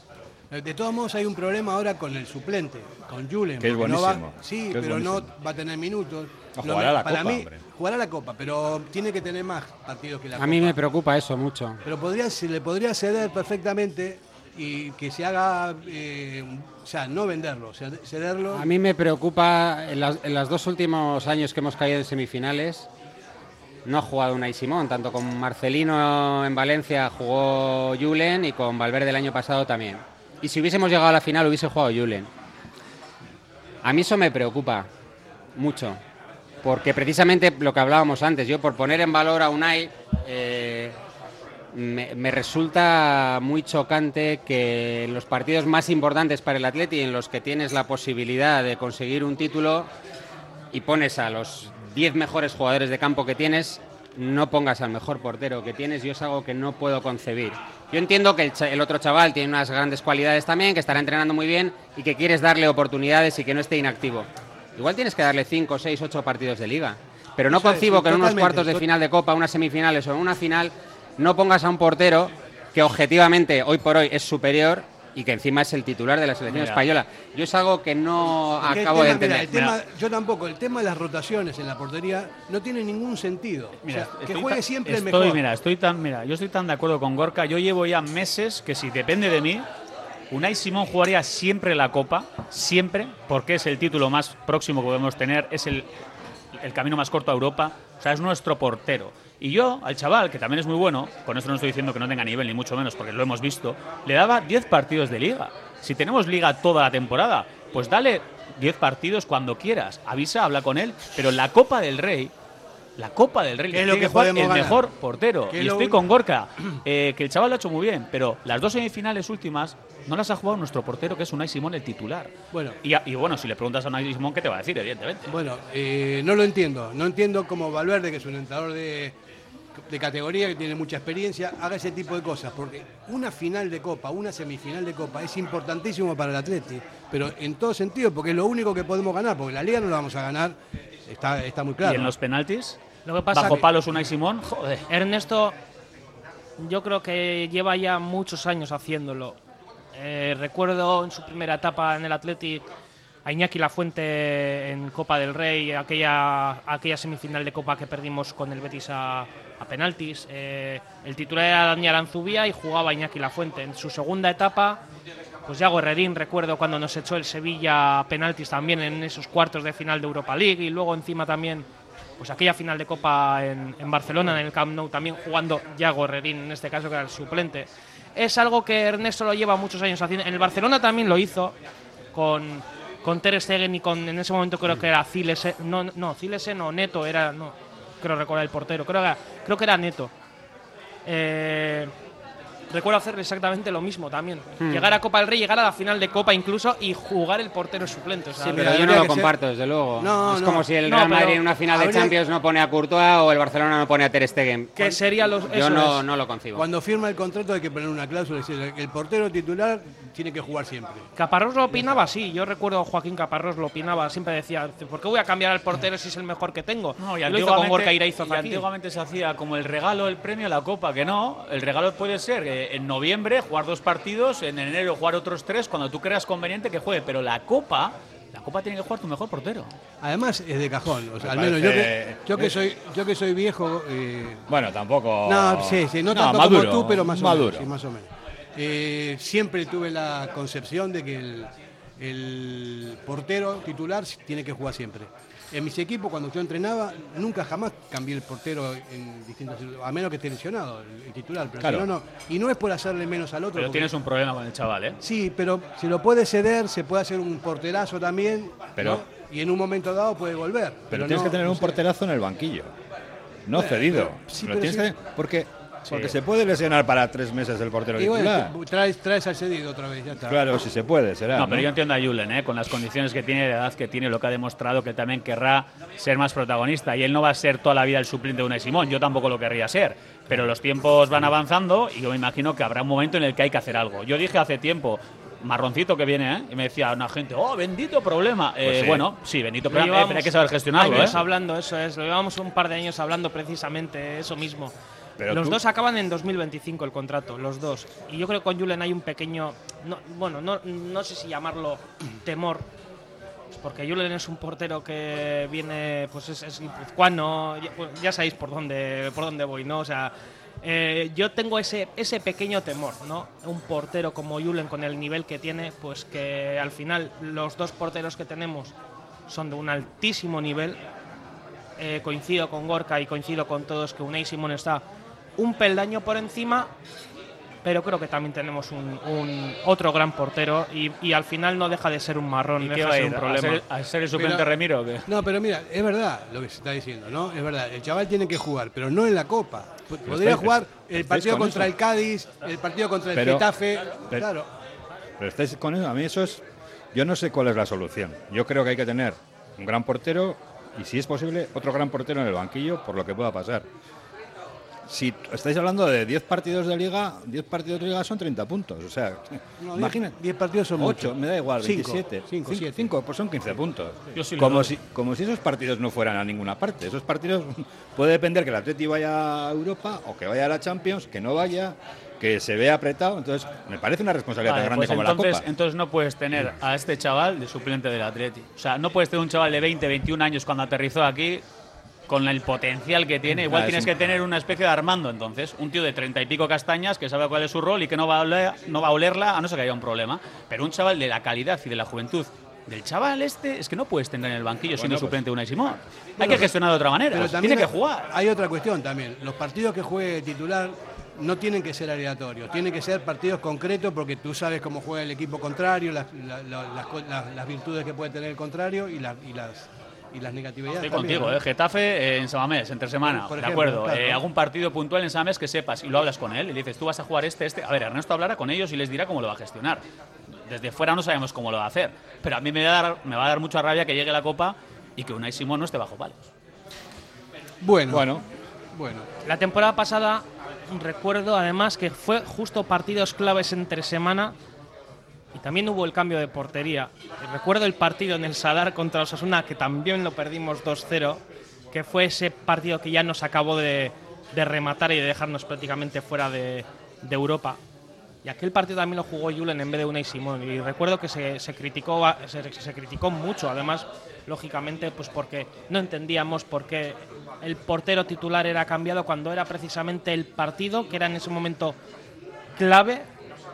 S1: De todos modos hay un problema ahora con el suplente, con Julen.
S4: Que es
S1: porque no va-
S4: buenísimo,
S1: sí,
S4: que es
S1: pero no
S4: buenísimo.
S1: va a tener minutos.
S4: No,
S1: Lo me-
S4: la
S1: para
S4: Copa,
S1: mí,
S4: hombre.
S1: Jugará la Copa, pero tiene que tener más partidos que la
S3: A
S1: Copa.
S3: mí me preocupa eso mucho.
S1: Pero podría, se le podría ceder perfectamente y que se haga, eh, o sea, no venderlo, ced- cederlo.
S3: A mí me preocupa, en, las- en los dos últimos años que hemos caído en semifinales, no ha jugado Unai Simón, tanto con Marcelino en Valencia jugó Julen y con Valverde el año pasado también. Y si hubiésemos llegado a la final hubiese jugado Julen. A mí eso me preocupa mucho, porque precisamente lo que hablábamos antes, yo por poner en valor a Unai, eh, me, resulta muy chocante que en los partidos más importantes para el Atleti, en los que tienes la posibilidad de conseguir un título y pones a los 10 mejores jugadores de campo que tienes, no pongas al mejor portero que tienes. Yo es algo que no puedo concebir. Yo entiendo que el, el otro chaval tiene unas grandes cualidades también, que estará entrenando muy bien y que quieres darle oportunidades y que no esté inactivo. Igual tienes que darle 5, 6, 8 partidos de liga. Pero no
S1: Eso
S3: concibo que en unos cuartos de
S1: to-
S3: final de Copa, unas semifinales o en una final no pongas a un portero que objetivamente hoy por hoy es superior y que encima es el titular de la selección
S2: Mira.
S3: española. Yo es algo que no
S1: Porque el
S3: acabo de
S1: tema, mira,
S3: entender.
S1: el tema- yo tampoco, el tema de las rotaciones en la portería no tiene ningún sentido. O
S2: Mira,
S1: sea, que
S2: estoy
S1: juegue siempre el
S2: estoy,
S1: mejor.
S2: Mira, estoy tan, mira, yo estoy tan de acuerdo con Gorka. Yo llevo ya meses que si depende de mí, Unai Simón jugaría siempre la Copa, siempre, porque es el título más próximo que podemos tener, es el, camino más corto a Europa, o sea, es nuestro portero. Y yo, al chaval, que también es muy bueno, con esto no estoy diciendo que no tenga nivel, ni mucho menos, porque lo hemos visto, le daba 10 partidos de liga. Si tenemos liga toda la temporada, pues dale 10 partidos cuando quieras. Avisa, habla con él, pero la Copa del Rey, la Copa del Rey,
S1: ¿Qué es lo que
S2: jugar el
S1: ganar?
S2: mejor portero.
S1: ¿Qué es
S2: Y estoy con Gorka, eh, que el chaval lo ha hecho muy bien, pero las dos semifinales últimas no las ha jugado nuestro portero, que es Unai Simón, el titular.
S1: Bueno.
S2: Y, bueno, si le preguntas a Unai Simón, ¿qué te va a decir? Evidentemente.
S1: Bueno, eh, no lo entiendo. No entiendo cómo Valverde, que es un entrenador de, de categoría, que tiene mucha experiencia, haga ese tipo de cosas. Porque una final de Copa, una semifinal de Copa es importantísimo para el Atleti. Pero en todo sentido, porque es lo único que podemos ganar. Porque la Liga no la vamos a ganar, está, está muy claro.
S2: ¿Y en los penaltis?
S5: Lo que pasa
S2: Bajo
S5: que-
S2: palos Unai Simón, joder.
S5: Ernesto, yo creo que lleva ya muchos años haciéndolo. Eh, recuerdo en su primera etapa en el Athletic a Iñaki Lafuente en Copa del Rey, aquella, aquella semifinal de Copa que perdimos con el Betis a, a penaltis. Eh, el titular era Dani Aranzubía y jugaba Iñaki Lafuente. En su segunda etapa, pues Yago Herrerín, recuerdo cuando nos echó el Sevilla a penaltis también en esos cuartos de final de Europa League y luego encima también pues aquella final de Copa en, en Barcelona, en el Camp Nou, también jugando Yago Herrerín, en este caso que era el suplente. Es algo que Ernesto lo lleva muchos años haciendo. En el Barcelona también lo hizo con, con Ter Stegen y con en ese momento creo que era Cilesen, no, no, o Neto era, no, creo recordar el portero, creo creo que era Neto. Eh, recuerdo hacer exactamente lo mismo también.
S3: Hmm.
S5: Llegar a Copa del Rey, llegar a la final de Copa incluso y jugar el portero suplente. o sea,
S3: Sí, pero yo no lo
S5: ser-
S3: comparto, desde luego.
S5: No,
S3: es
S5: no.
S3: como si el Real Madrid en una final de Champions no pone a Courtois o el Barcelona no pone a Ter Stegen.
S5: Que sería los-
S3: Yo
S5: eso
S3: no,
S5: es.
S3: no lo concibo.
S1: Cuando firma el contrato hay que poner una cláusula, es decir, el portero titular tiene que jugar siempre.
S5: Caparrós lo opinaba, sí. Yo recuerdo a Joaquín Caparrós lo opinaba. Siempre decía, ¿por qué voy a cambiar al portero si es el mejor que tengo?
S2: No, y
S5: Y lo hizo con Gorka Iraizoz
S2: y antiguamente se hacía como el regalo, el premio, la copa, que no. El regalo puede ser eh, en noviembre jugar dos partidos, en enero jugar otros tres, cuando tú creas conveniente que juegue. Pero la copa, la copa tiene que jugar tu mejor portero.
S1: Además es de cajón, o sea,
S4: Me
S1: al menos yo que,
S4: parece-
S1: yo que soy yo que soy viejo, eh,
S4: Bueno, tampoco.
S1: no, sí, sí, no, tanto
S4: maduro,
S1: como tú, pero más o
S4: maduro.
S1: menos, sí, más o menos. Eh, siempre tuve la concepción de que el, el portero titular tiene que jugar siempre. En mis equipos, cuando yo entrenaba, nunca jamás cambié el portero en distintos a menos que esté lesionado, el, titular. Pero si
S2: Claro.
S1: no, no. Y no es por hacerle menos al otro.
S2: Pero
S1: porque-
S2: tienes un problema con el chaval, ¿eh?
S1: Sí, pero si lo puede ceder, se puede hacer un porterazo también.
S4: Pero-
S1: ¿no? Y en un momento dado puede volver.
S4: Pero, tienes
S1: no-
S4: que tener un porterazo en el banquillo. No
S1: Bueno,
S4: cedido.
S1: sí,
S4: Lo tienes
S1: sí.
S4: que- porque porque se puede lesionar para tres meses el portero
S1: Y bueno, traes, traes al cedido otra vez, ya está.
S4: Claro, si se puede, será.
S2: No, pero yo entiendo a Julen, ¿eh? con las condiciones que tiene, la edad que tiene, lo que ha demostrado que también querrá ser más protagonista. Y él no va a ser toda la vida el suplente de Unai Simón, yo tampoco lo querría ser. Pero los tiempos van avanzando y yo me imagino que habrá un momento en el que hay que hacer algo. Yo dije hace tiempo, marroncito que viene, ¿eh? y me decía una gente, oh, bendito problema. Eh,
S4: Pues sí.
S2: Bueno, sí, bendito problema, eh, pero hay que saber gestionarlo.
S5: años
S2: ¿eh?
S5: hablando, eso es. Lo llevamos un par de años hablando precisamente eso mismo.
S4: Pero
S5: los
S4: tú-
S5: dos acaban en 2025 el contrato, los dos. Y yo creo que con Julen hay un pequeño, no, bueno, no, no sé si llamarlo temor, pues porque Julen es un portero que viene, pues es, es guipuzcoano, ya, pues ya sabéis por dónde, por dónde voy, ¿no? O sea, eh, yo tengo ese, ese pequeño temor, ¿no? Un portero como Julen con el nivel que tiene, pues que al final los dos porteros que tenemos son de un altísimo nivel. Eh, coincido con Gorka y coincido con todos que Unai Simón está un peldaño por encima, pero creo que también tenemos un, un otro gran portero y, y al final no deja de ser un marrón,
S2: ¿Y
S5: no deja de
S2: a
S5: ser
S2: ir?
S5: un
S2: ¿A
S5: problema.
S2: ser, a ser el suplente
S1: Pero-
S2: Remiro o qué?
S1: No, pero mira, es verdad lo que se está diciendo, ¿no? Es verdad, el chaval tiene que jugar, pero no en la Copa. Podría
S4: estáis-
S1: jugar el partido
S4: con
S1: contra
S4: eso.
S1: el Cádiz, el partido contra el
S4: Pero-
S1: Getafe,
S4: pero-
S1: claro.
S4: Pero estáis con eso. A mí eso es. Yo no sé cuál es la solución. Yo creo que hay que tener un gran portero y, si es posible, otro gran portero en el banquillo por lo que pueda pasar. Si estáis hablando de 10 partidos de liga, 10 partidos de liga son 30 puntos. O sea,
S1: No,
S4: imagina.
S1: 10 partidos son
S4: 8,
S1: muchos.
S4: me da igual,
S1: Cinco,
S4: 27.
S1: cinco, siete.
S4: 5, pues son 15 puntos.
S2: Yo sí le
S4: como, si, como si esos partidos no fueran a ninguna parte. Esos partidos puede depender que el Atleti vaya a Europa o que vaya a la Champions, que no vaya, que se vea apretado. Entonces, me parece una responsabilidad
S2: Vale,
S4: tan grande
S2: pues
S4: como
S2: entonces,
S4: la Copa.
S2: entonces no puedes tener a este chaval de suplente del Atleti. O sea, no puedes tener un chaval de 20, 21 años cuando aterrizó aquí con el potencial que tiene. Igual
S4: Ah, es
S2: tienes
S4: un-
S2: que tener una especie de Armando, entonces. Un tío de 30 y pico castañas que sabe cuál es su rol y que no va a, oler- no va a olerla a no ser que haya un problema. Pero un chaval de la calidad y de la juventud del chaval este es que no puedes tener en el banquillo siendo
S4: pues-
S2: suplente de Unai Simón. Hay
S1: Bueno,
S2: que gestionar de otra manera.
S1: Pero
S2: Tiene que jugar.
S1: Hay otra cuestión también. Los partidos que juegue titular no tienen que ser aleatorios, tienen que ser partidos concretos porque tú sabes cómo juega el equipo contrario, las, la- la- las virtudes que puede tener el contrario y, las y, las, y las negatividades.
S2: Estoy
S1: también,
S2: contigo. ¿eh? Getafe eh, en Samamés, entre semana,
S1: Por
S2: de
S1: ejemplo,
S2: acuerdo.
S1: claro.
S2: Eh, algún partido puntual en Samamés que sepas y lo hablas con él y le dices, tú vas a jugar este, este. A ver, Ernesto hablará con ellos y les dirá cómo lo va a gestionar. Desde fuera no sabemos cómo lo va a hacer, pero a mí me va a dar, me va a dar mucha rabia que llegue la Copa y que Unai Simón no esté bajo palos.
S1: Bueno,
S4: Bueno,
S1: bueno.
S5: La temporada pasada recuerdo además que fue justo partidos claves entre semana y también hubo el cambio de portería. Y recuerdo el partido en el Sadar contra Osasuna que también lo perdimos 2-0, que fue ese partido que ya nos acabó de, rematar y de dejarnos prácticamente fuera de, Europa. Y aquel partido también lo jugó Julen en vez de Unai Simón. Y recuerdo que se, criticó, se criticó mucho, además, lógicamente, pues porque no entendíamos por qué el portero titular era cambiado cuando era precisamente el partido que era en ese momento clave,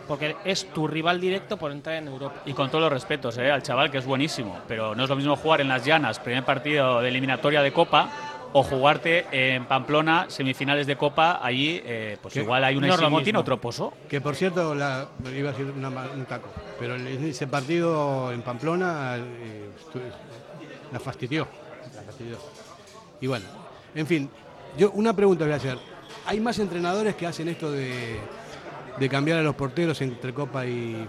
S5: porque es tu rival directo por entrar en Europa.
S2: Y con todos los respetos ¿eh? al chaval, que es buenísimo, pero no es lo mismo jugar en las llanas, primer partido de eliminatoria de Copa, o jugarte en Pamplona, semifinales de Copa, allí, eh, pues
S1: ¿Qué?
S2: igual hay un
S1: No
S2: tiene otro pozo.
S1: Que por cierto, la, iba a decir una un taco, pero ese partido en Pamplona eh, la fastidió, la fastidió. Y bueno, en fin, yo una pregunta voy a hacer. ¿Hay más entrenadores que hacen esto de, de cambiar a los porteros entre Copa y...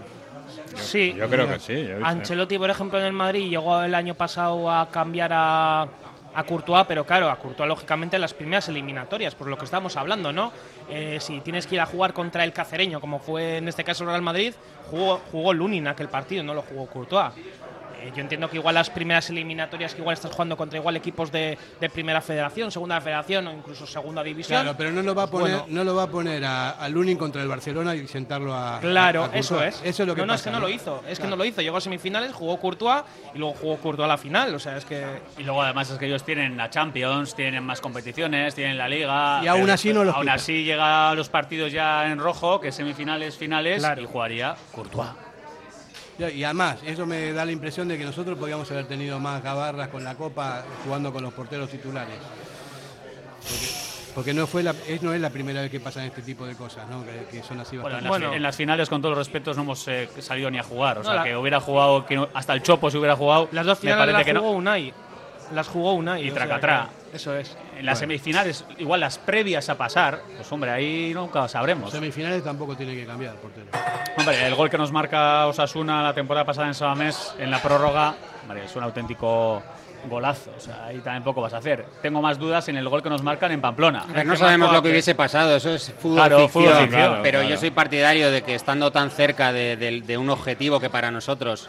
S5: Sí,
S4: yo creo que sí.
S5: Ancelotti, por ejemplo, en el Madrid llegó el año pasado a cambiar a, a Courtois, pero claro, a Courtois lógicamente en las primeras eliminatorias, por lo que estamos hablando, ¿no? Eh, si tienes que ir a jugar contra el cacereño, como fue en este caso el Real Madrid, jugó, jugó Lunin aquel partido, no lo jugó Courtois. Eh, yo entiendo que igual las primeras eliminatorias que igual estás jugando contra igual equipos de, de primera federación, segunda federación o incluso segunda división.
S1: Claro, pero no lo va a poner,
S5: Bueno,
S1: no lo va a, poner a, a Lunin contra el Barcelona y sentarlo a...
S5: Claro,
S1: a- a
S5: eso es.
S1: Eso es lo que
S5: no, no,
S1: pasa,
S5: es que no, lo hizo. Es que no lo hizo. Llegó a semifinales, jugó Courtois y luego jugó Courtois a la final. O sea, es que.
S2: Y luego además es que ellos tienen la Champions, tienen más competiciones, tienen la Liga.
S1: Y aún
S2: pero
S1: así no los
S2: Aún
S1: quita.
S2: así llega a los partidos ya en rojo, que es semifinales, finales,
S1: Claro.
S2: y jugaría Courtois.
S1: Y además, eso me da la impresión de que nosotros podríamos haber tenido más gabarras con la Copa jugando con los porteros titulares. Porque, porque no, fue la, es, no es la primera vez que pasan este tipo de cosas, ¿no? que, que son así
S2: Bueno, en, las, en las finales, con todos los respetos, no hemos eh, salido ni a jugar. O
S5: No,
S2: sea,
S5: la-
S2: que hubiera jugado, que no- hasta el Chopo se hubiera jugado.
S5: Las dos
S2: me
S5: finales
S2: parece
S5: las
S2: que
S5: jugó
S2: no.
S5: Unai. Las jugó Unai.
S2: Y tracatrá.
S5: Eso es.
S2: En las semifinales, igual las previas a pasar, pues hombre, ahí nunca sabremos.
S1: semifinales tampoco tiene que cambiar el portero.
S2: Hombre, el gol que nos marca Osasuna la temporada pasada en Samamés, en la prórroga, hombre, es un auténtico golazo. O sea, ahí también poco vas a hacer. Tengo más dudas en el gol que nos marcan en Pamplona.
S3: Ver, no sabemos lo que hubiese pasado, eso es fútbol
S2: Claro,
S3: ficción,
S2: fútbol ficción,
S3: claro, pero
S2: claro.
S3: yo soy partidario de que estando tan cerca de, de- de un objetivo que para nosotros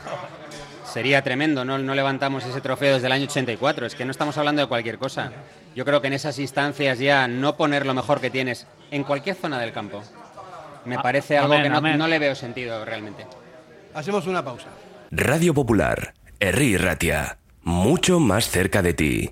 S3: sería tremendo, ¿no? no levantamos ese trofeo desde el año 84, es que no estamos hablando de cualquier cosa. Yo creo que en esas instancias ya no poner lo mejor que tienes en cualquier zona del campo me
S2: A-
S3: parece algo que no, no le veo sentido realmente.
S1: Hacemos una pausa.
S6: Radio Popular, Herri Ratia, mucho más cerca de ti.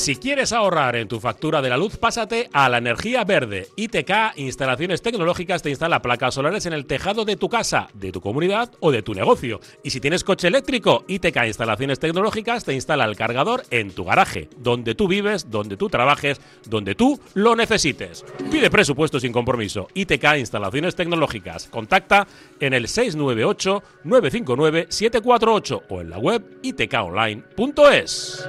S7: Si quieres ahorrar en tu factura de la luz, pásate a la energía verde. ITK Instalaciones Tecnológicas te instala placas solares en el tejado de tu casa, de tu comunidad o de tu negocio. Y si tienes coche eléctrico, ITK Instalaciones Tecnológicas te instala el cargador en tu garaje, donde tú vives, donde tú trabajes, donde tú lo necesites. Pide presupuesto sin compromiso. ITK Instalaciones Tecnológicas. Contacta en el 698 959 748 o en la web itkonline.es.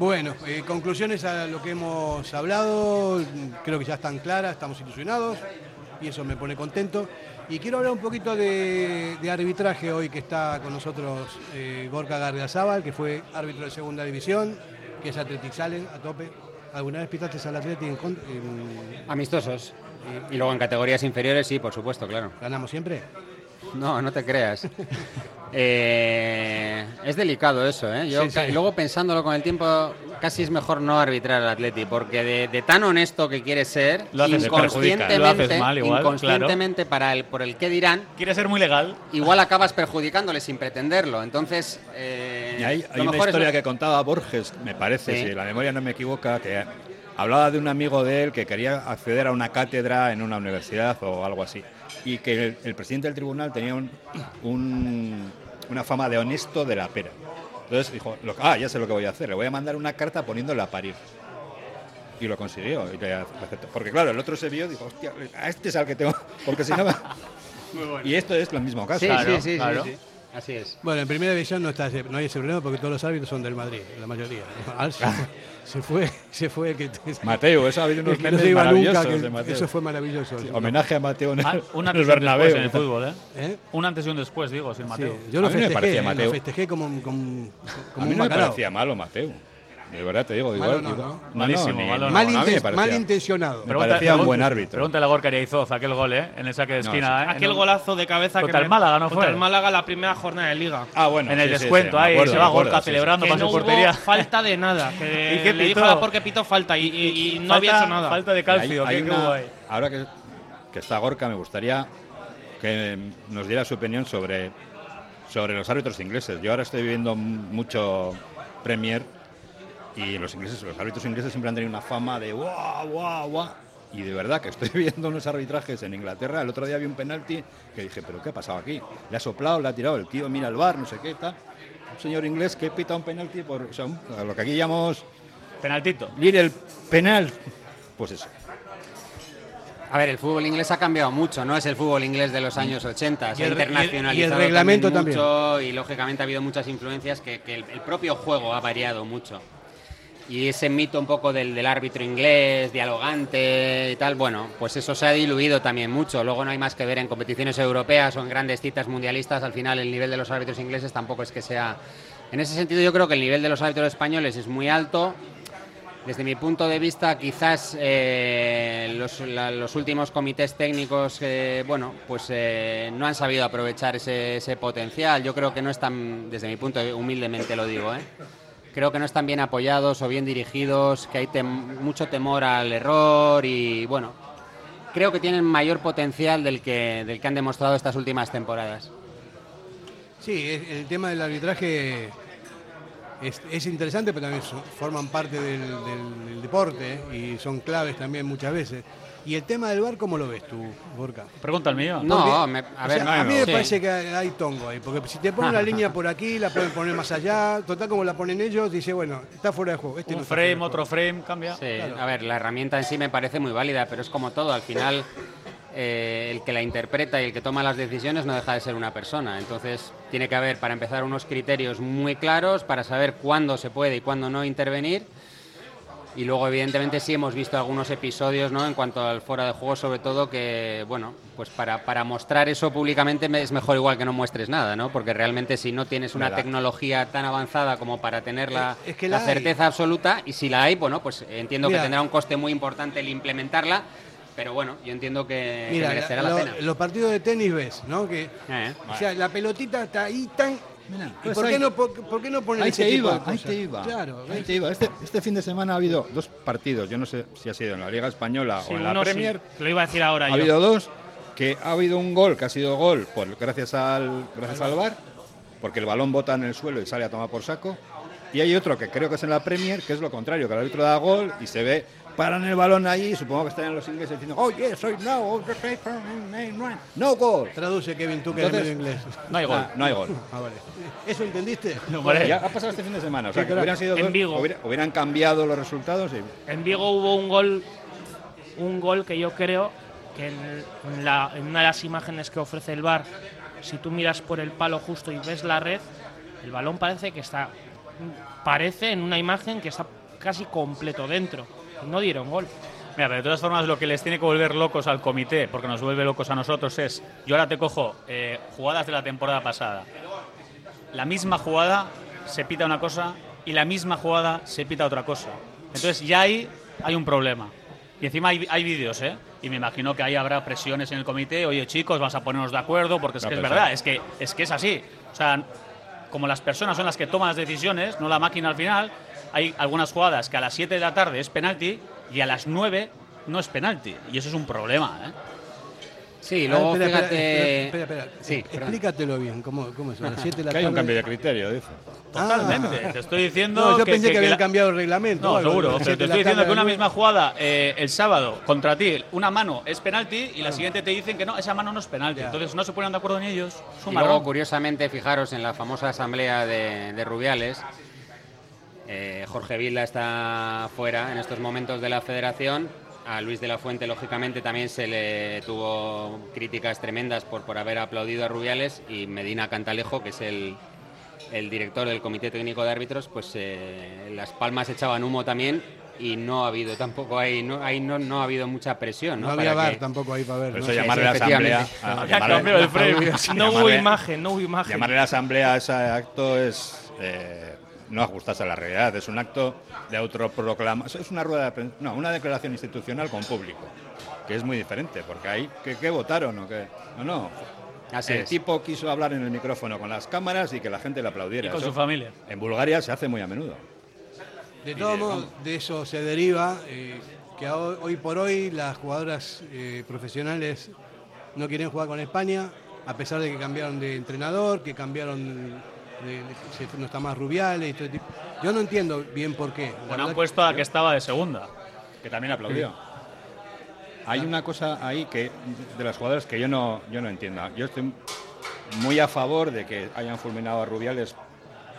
S1: Bueno, eh, conclusiones a lo que hemos hablado, creo que ya están claras, estamos ilusionados y eso me pone contento. Y quiero hablar un poquito de, de arbitraje hoy que está con nosotros eh, Gorka Gardiazabal, que fue árbitro de segunda división, que es Athletic Salen a tope. ¿Alguna vez pitaste al en, en-
S3: Amistosos. Y luego en categorías inferiores, sí, por supuesto, claro.
S1: ¿Ganamos siempre?
S3: No, no te creas. Eh, es delicado eso, ¿eh? Yo
S1: Sí, sí.
S3: ca- luego pensándolo con el tiempo, casi es mejor no arbitrar al Atleti, porque de, de tan honesto que quiere ser,
S2: Lo haces-
S3: inconscientemente,
S2: Lo haces mal igual,
S3: inconscientemente para el, por el que dirán,
S2: Quiere ser muy legal.
S3: igual acabas perjudicándole sin pretenderlo. Entonces, eh,
S4: Y hay,
S3: lo
S4: hay una
S3: mejor es-
S4: historia que contaba Borges, me parece,
S3: Sí.
S4: si la memoria no me equivoca, que hablaba de un amigo de él que quería acceder a una cátedra en una universidad o algo así. Y que el, el presidente del tribunal tenía un- un- una fama de honesto de la pera. Entonces dijo, lo- ah, ya sé lo que voy a hacer, le voy a mandar una carta poniéndole a parir. Y lo consiguió. y le- le aceptó. Porque claro, el otro se vio y dijo, hostia, a este es al que tengo. Porque si no. me-". Y esto es el mismo caso.
S3: Sí, sí, sí, sí, sí. Así es.
S1: Bueno, en primera división no, está ese- no hay ese problema porque todos los árbitros son del Madrid, la mayoría. Al- se fue, se fue que
S4: Mateo, eso ha habido unos
S1: que no se iba nunca, que
S4: de Mateo.
S1: eso fue maravilloso.
S4: Sí, homenaje a Mateo en el,
S2: Ah, un
S4: en
S2: antes
S4: el
S2: y un
S4: Bernabéu.
S2: después en el fútbol, ¿eh?
S1: ¿Eh?
S2: Un antes y un después, digo, sin
S1: Sí,
S2: Mateo.
S1: yo lo
S4: A me
S1: festejé,
S4: parecía Mateo.
S1: lo festejé como, un- como, como
S4: A mí
S1: un
S4: no me
S1: bacalao.
S4: parecía malo Mateo. De verdad te digo. Igual,
S1: no,
S4: igual-
S1: ¿no?
S2: Malísimo, malo no.
S1: Mal,
S4: a mí me parecía-
S1: mal intencionado.
S4: Me parecía un buen árbitro.
S2: Pregúntale a Gorka Ariaizoz, aquel gol, ¿eh? En el saque de
S4: No,
S2: esquina.
S4: sí.
S2: ¿eh?
S5: Aquel golazo de cabeza
S2: Contra
S5: que
S2: el Málaga, ¿no
S5: contra
S2: fue?
S5: el Málaga la primera jornada de liga.
S4: Ah, bueno.
S2: En el descuento, ahí
S4: acuerdo,
S2: se va Gorka celebrando para su portería.
S5: falta de nada. Que
S2: ¿Y qué
S5: le dijo
S2: pitó?
S5: a la porque pitó falta y, no había hecho nada.
S2: Falta de calcio.
S4: Ahora que, que está Gorka, me gustaría que nos diera su opinión sobre, sobre los árbitros ingleses. Yo ahora estoy viviendo mucho Premier y los ingleses, los árbitros ingleses siempre han tenido una fama de guau, guau, guau. Y de verdad que estoy viendo unos arbitrajes en Inglaterra. El otro día vi un penalti que dije, ¿pero qué ha pasado aquí? Le ha soplado, le ha tirado, el tío mira al bar, no sé qué, tal. Un señor inglés que pita un penalti por o sea, un- lo que aquí llamamos
S2: Penaltito.
S4: el penal. Pues eso.
S3: A ver, el fútbol inglés ha cambiado mucho, no es el fútbol inglés de los años 80, se ha
S1: el re- y el- y el
S3: internacionalizado
S1: reglamento
S3: mucho y lógicamente ha habido muchas influencias que, que el, el propio juego ha variado mucho. Y ese mito un poco del, del árbitro inglés, dialogante y tal, bueno, pues eso se ha diluido también mucho. Luego no hay más que ver en competiciones europeas o en grandes citas mundialistas, al final el nivel de los árbitros ingleses tampoco es que sea... En ese sentido yo creo que el nivel de los árbitros españoles es muy alto, desde mi punto de vista, quizás eh, los, los últimos comités técnicos, eh, bueno, pues eh, no han sabido aprovechar ese, ese potencial. Yo creo que no están, desde mi punto de humildemente lo digo, ¿eh? Creo que no están bien apoyados o bien dirigidos, que hay mucho temor al error y, bueno, creo que tienen mayor potencial del que, del que han demostrado estas últimas temporadas.
S1: Sí, el tema del arbitraje es, es interesante, pero también forman parte del, deporte y son claves también muchas veces. ¿Y el tema del bar cómo lo ves tú, Borca?
S2: Pregunta al mío.
S3: No, me- a
S1: o
S3: ver,
S1: sea, a mí me
S3: sí.
S1: parece que hay tongo ahí, porque si te ponen la línea por aquí, la pueden poner más allá, total como la ponen ellos, dice, bueno, está fuera de juego. Este no
S2: Un
S1: de
S2: frame,
S1: juego.
S2: otro frame, cambia.
S3: Sí, a ver, la herramienta en sí me parece muy válida, pero es como todo, al final eh, el que la interpreta y el que toma las decisiones no deja de ser una persona. Entonces tiene que haber, para empezar, unos criterios muy claros para saber cuándo se puede y cuándo no intervenir. Y luego, evidentemente, sí hemos visto algunos episodios, ¿no? En cuanto al fuera de juego, sobre todo, que, bueno, pues para, para mostrar eso públicamente me- es mejor igual que no muestres nada, ¿no? Porque realmente si no tienes una
S4: Verdad.
S3: tecnología tan avanzada como para tener la,
S1: Es- es que
S3: la certeza absoluta, y si la hay, bueno, pues entiendo
S1: Mira.
S3: que tendrá un coste muy importante el implementarla, pero bueno, yo entiendo que, que
S1: Mira,
S3: merecerá
S1: la-
S3: la,
S1: lo-
S3: pena.
S1: los partidos de tenis ves, ¿no? Que,
S3: Eh,
S1: o sea, la pelotita está ahí tan... ¿Y
S4: pues
S1: por, qué no, por, por qué no ponen
S4: Ahí
S1: ese
S4: te
S1: tipo
S4: iba,
S1: de
S4: ahí te iba.
S1: Claro,
S4: ahí te iba. Este, este fin de semana ha habido dos partidos. Yo no sé si ha sido en la Liga Española
S5: Sí,
S4: o en la
S5: sí.
S4: Premier.
S5: Lo iba a decir ahora
S4: Ha
S5: yo.
S4: habido dos que ha habido un gol que ha sido gol por, gracias al gracias al VAR, porque el balón bota en el suelo y sale a tomar por saco. Y hay otro que creo que es en la Premier, que es lo contrario, que el árbitro da gol y se ve paran el balón ahí, supongo que están los ingleses diciendo, oh yes, soy no, no gol.
S1: Traduce, Kevin, tú que eres medio inglés.
S2: No hay gol.
S4: Ah, no hay gol.
S1: Ah, vale. ¿Eso entendiste?
S4: Ya ha pasado este fin de semana, o sea, que hubieran sido
S5: En
S4: dos-
S5: Vigo.
S4: hubiera- hubieran cambiado los resultados y
S5: En Vigo hubo un gol, un gol que yo creo que en, en la- en una de las imágenes que ofrece el bar, si tú miras por el palo justo y ves la red, el balón parece que está, parece en una imagen que está casi completo dentro. No dieron gol.
S2: Mira, pero de todas formas lo que les tiene que volver locos al comité, porque nos vuelve locos a nosotros, es, yo ahora te cojo eh, jugadas de la temporada pasada. La misma jugada se pita una cosa y la misma jugada se pita otra cosa. Entonces ya ahí hay un problema. Y encima hay, hay vídeos, ¿eh? Y me imagino que ahí habrá presiones en el comité. Oye, chicos, vas a ponernos de acuerdo, porque es
S4: No,
S2: que es verdad, es que, es que es así. O sea, como las personas son las que toman las decisiones, no la máquina al final, hay algunas jugadas que a las 7 de la tarde es penalti y a las 9 no es penalti. Y eso es un problema, ¿eh?
S3: Sí,
S1: A
S3: luego
S1: ver, espera,
S3: fíjate.
S1: Espera, espera, espera.
S3: Sí, perdón.
S1: Explícatelo bien, ¿cómo, cómo es? A las 7 de la
S4: Que hay un
S1: tarde-
S4: cambio de criterio, dice.
S2: Totalmente.
S1: Ah.
S2: Te estoy diciendo
S1: No, yo
S2: que,
S1: pensé que,
S2: que
S1: habían
S2: la-
S1: cambiado el reglamento.
S2: No,
S1: algo.
S2: seguro. Pero te estoy diciendo
S1: tarde,
S2: que una misma jugada eh, el sábado contra ti, una mano es penalti y la siguiente te dicen que no, esa mano no es penalti. Entonces no se ponen de acuerdo ni ellos.
S3: Y luego, curiosamente, fijaros en la famosa asamblea de, de Rubiales. Eh, Jorge Vilda está fuera en estos momentos de la federación. A Luis de la Fuente, lógicamente, también se le tuvo críticas tremendas por, por haber aplaudido a Rubiales. Y Medina Cantalejo, que es el, el director del Comité Técnico de Árbitros, pues eh, las palmas echaban humo también. Y no ha habido tampoco ahí, no, ahí no, no ha habido mucha presión.
S1: No,
S3: ¿no?
S1: había
S3: Para
S1: bar
S3: que-
S1: tampoco ahí para ver.
S4: Por
S1: ¿no?
S4: eso
S3: Sí,
S4: llamarle
S3: sí,
S4: a la asamblea. a- llamarle-
S2: el frame.
S5: No hubo imagen, no hubo imagen.
S4: Llamarle a la asamblea a ese acto es eh, no ajustarse a la realidad. Es un acto de autoproclamación. Es una rueda de prensa- no, una declaración institucional con público, que es muy diferente, porque ahí ¿qué, qué votaron o qué? No, no.
S3: Así
S4: el
S3: es.
S4: tipo quiso hablar en el micrófono con las cámaras y que la gente le aplaudiera.
S2: Y con
S4: Eso
S2: su familia.
S4: En Bulgaria se hace muy a menudo.
S1: De todos modos, de eso se deriva eh, que hoy, hoy por hoy las jugadoras eh, profesionales no quieren jugar con España, a pesar de que cambiaron de entrenador, que cambiaron, no está más Rubiales y todo tipo. Yo no entiendo bien por qué. La
S2: Bueno, han puesto a que estaba de segunda.
S4: que también aplaudió. Hay una cosa ahí que de las jugadoras que yo no, yo no entiendo. Yo estoy muy a favor de que hayan fulminado a Rubiales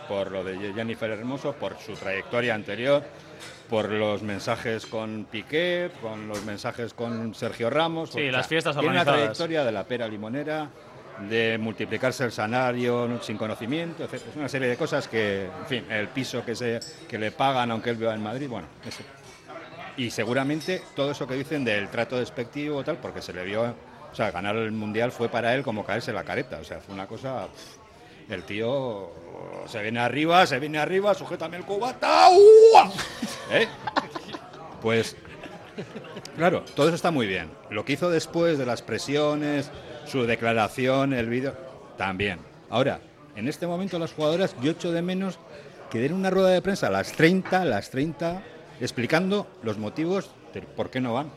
S4: por lo de Jennifer Hermoso, por su trayectoria anterior, por los mensajes con Piqué, con los mensajes con Sergio Ramos.
S2: Sí,
S4: O
S2: las fiestas
S4: Tiene una
S2: organizadas.
S4: trayectoria de la pera limonera, de multiplicarse el salario sin conocimiento, etc. Una serie de cosas que, en fin, el piso que, se, que le pagan aunque él viva en Madrid, bueno. Y seguramente todo eso que dicen del trato despectivo o tal, porque se le vio, o sea, ganar el mundial fue para él como caerse la careta, o sea, fue una cosa. El tío se viene arriba, se viene arriba, sujétame el cubata. ¿Eh? Pues, claro, todo eso está muy bien. Lo que hizo después de las presiones, su declaración, el vídeo, también. Ahora, en este momento las jugadoras, yo echo de menos que den una rueda de prensa a las 30, a las 30, explicando los motivos de por qué no van.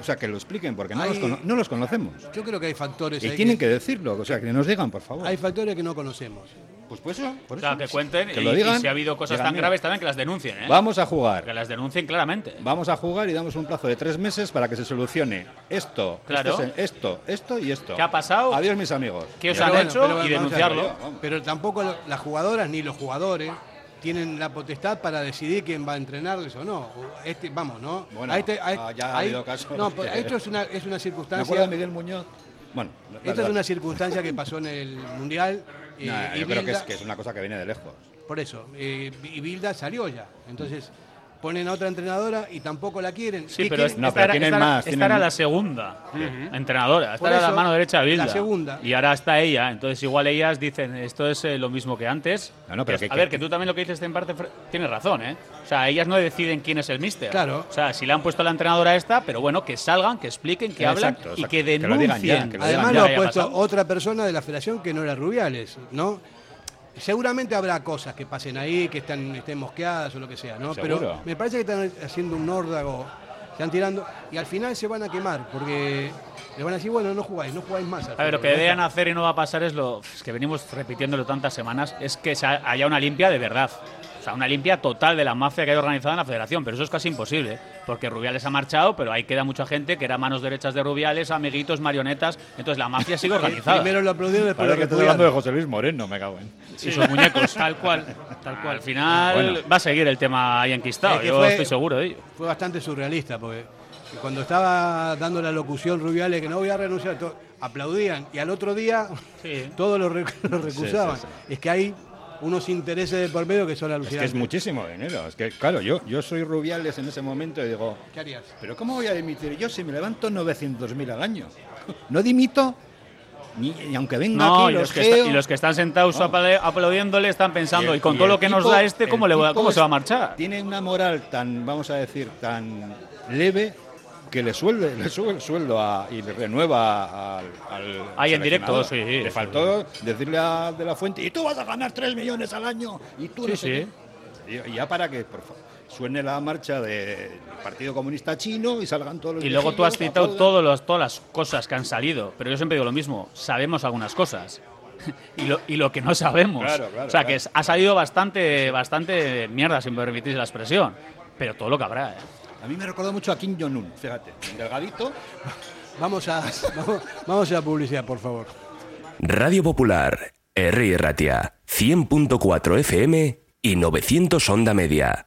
S4: O sea, que lo expliquen, porque no,
S1: Hay-
S4: los, no los conocemos.
S1: Yo creo que hay factores
S4: Y tienen que decirlo, o sea, que nos digan, por favor.
S1: hay factores que no conocemos.
S4: Pues por eso, por
S2: O sea,
S4: eso.
S2: que cuenten
S4: Que
S2: y,
S4: lo digan,
S2: y si ha habido cosas
S4: digan,
S2: tan graves también que las denuncien, ¿eh?
S4: Vamos a jugar.
S2: Que las denuncien claramente.
S4: Vamos a jugar y damos un plazo de tres meses para que se solucione esto,
S2: Claro.
S4: esto, esto, esto y esto.
S2: ¿Qué ha pasado?
S4: Adiós, mis amigos.
S2: ¿Qué os
S4: Y
S2: han hecho?
S1: pero
S2: y
S1: ver,
S2: denunciarlo.
S1: Pero, pero tampoco las jugadoras ni los jugadores tienen la potestad para decidir quién va a entrenarles o no. Este, vamos, ¿no?
S4: Bueno,
S1: A este- a-
S4: ah, ya ha
S1: ahí-
S4: habido casos
S1: No, pero
S4: que-
S1: esto es una, es una
S4: Me
S1: circunstancia.
S4: acuerdo de Miguel Muñoz. Bueno,
S1: Esto es una circunstancia que pasó en el Mundial. Y
S4: yo creo que es,
S1: Bilda-
S4: que es una cosa que viene de lejos.
S1: Por eso. eh, y Bilda salió ya. Entonces, ponen a otra entrenadora y tampoco la quieren.
S2: Sí,
S1: ¿Qué
S2: pero
S1: quieren?
S4: No,
S2: esta,
S4: pero
S2: era,
S4: tienen
S2: esta era-
S4: más,
S2: esta
S4: tienen-
S2: era la segunda entrenadora. Esta
S1: Por
S2: era la mano derecha de Bilda.
S1: la segunda.
S2: Y ahora está ella. Entonces, igual ellas dicen esto es eh, lo mismo que antes.
S4: No, no, pero
S2: Que es-
S4: que-
S2: a ver, que tú también lo que dices en parte tienes razón, ¿eh? O sea, ellas no deciden quién es el mister.
S1: Claro.
S2: O sea, si le han puesto a la entrenadora esta, pero bueno, que salgan, que expliquen, que hablan
S4: Exacto,
S2: y
S4: exacto.
S2: que
S4: Que lo
S2: denuncien.
S4: digan ya, que lo
S1: Además lo ha puesto
S2: pasado.
S1: otra persona de la federación que no era Rubiales, ¿no? Seguramente habrá cosas que pasen ahí, que están, estén mosqueadas o lo que sea, ¿no?
S4: Seguro.
S1: Pero me parece que están haciendo un órdago, están tirando, y al final se van a quemar, porque le van a decir, bueno, no jugáis, no jugáis más. al
S2: A ver, lo que deberían hacer y no va a pasar es lo es que venimos repitiéndolo tantas semanas, es que haya una limpia de verdad. O sea, una limpia total de la mafia que hay organizada en la federación, pero eso es casi imposible, porque Rubiales ha marchado, pero ahí queda mucha gente que era manos derechas de Rubiales, amiguitos, marionetas, entonces la mafia sigue organizada.
S1: Primero lo aplaudieron, después lo
S4: que
S1: repudiaron.
S4: hablando de José Luis Moreno, me cago en.
S2: Y sus muñecos. Tal cual. Tal cual. Al final
S4: Bueno.
S2: va a seguir el tema ahí enquistado,
S1: Es que
S2: yo
S1: fue-
S2: estoy seguro de ello.
S1: Fue bastante surrealista, porque cuando estaba dando la locución Rubiales, que no voy a renunciar, aplaudían, y al otro día
S2: Sí.
S1: todos lo, re- lo recusaban.
S4: sí,
S1: Es que hay unos intereses de por medio que son
S4: Es
S1: alucinantes.
S4: que es muchísimo dinero. Es que, claro, yo, yo soy Rubiales en ese momento y digo,
S1: ¿Qué harías?
S4: ¿pero cómo voy a dimitir yo si me levanto 900.000 al año? ¿No dimito? Ni, ni aunque venga
S2: No,
S4: aquí
S2: y
S4: los
S2: está- y los que están sentados
S4: No.
S2: apla- aplaudiéndole están pensando,
S4: el-
S2: y, con
S4: y
S2: todo lo que nos
S4: tipo-
S2: da este, ¿cómo, le va- cómo se va a
S4: es-
S2: marchar?
S4: Tiene una moral tan, vamos a decir, tan leve que le suelde, le sube el sueldo a- y le renueva al, al
S2: Ahí en directo, sí, sí,
S4: Le
S2: sí.
S4: faltó decirle a De La Fuente, y tú vas a ganar 3 millones al año, y tú no
S2: Sí,
S4: sé qué". Y, ya para que por suene la marcha del Partido Comunista Chino y salgan todos los
S2: Y luego tú has citado todos los- todas las cosas que han salido, pero yo siempre digo lo mismo, sabemos algunas cosas. y, lo, y lo que no sabemos.
S4: Claro, claro,
S2: o sea,
S4: claro.
S2: que ha salido bastante, bastante mierda, si me permitís la expresión. Pero todo lo que habrá, ¿eh?
S4: A mí me recordó mucho a Kim Jong-un, fíjate, delgadito.
S1: Vamos a, vamos, vamos a la publicidad, por favor.
S6: Radio Popular, R. Ratia, 100.4 FM y 900 Onda Media.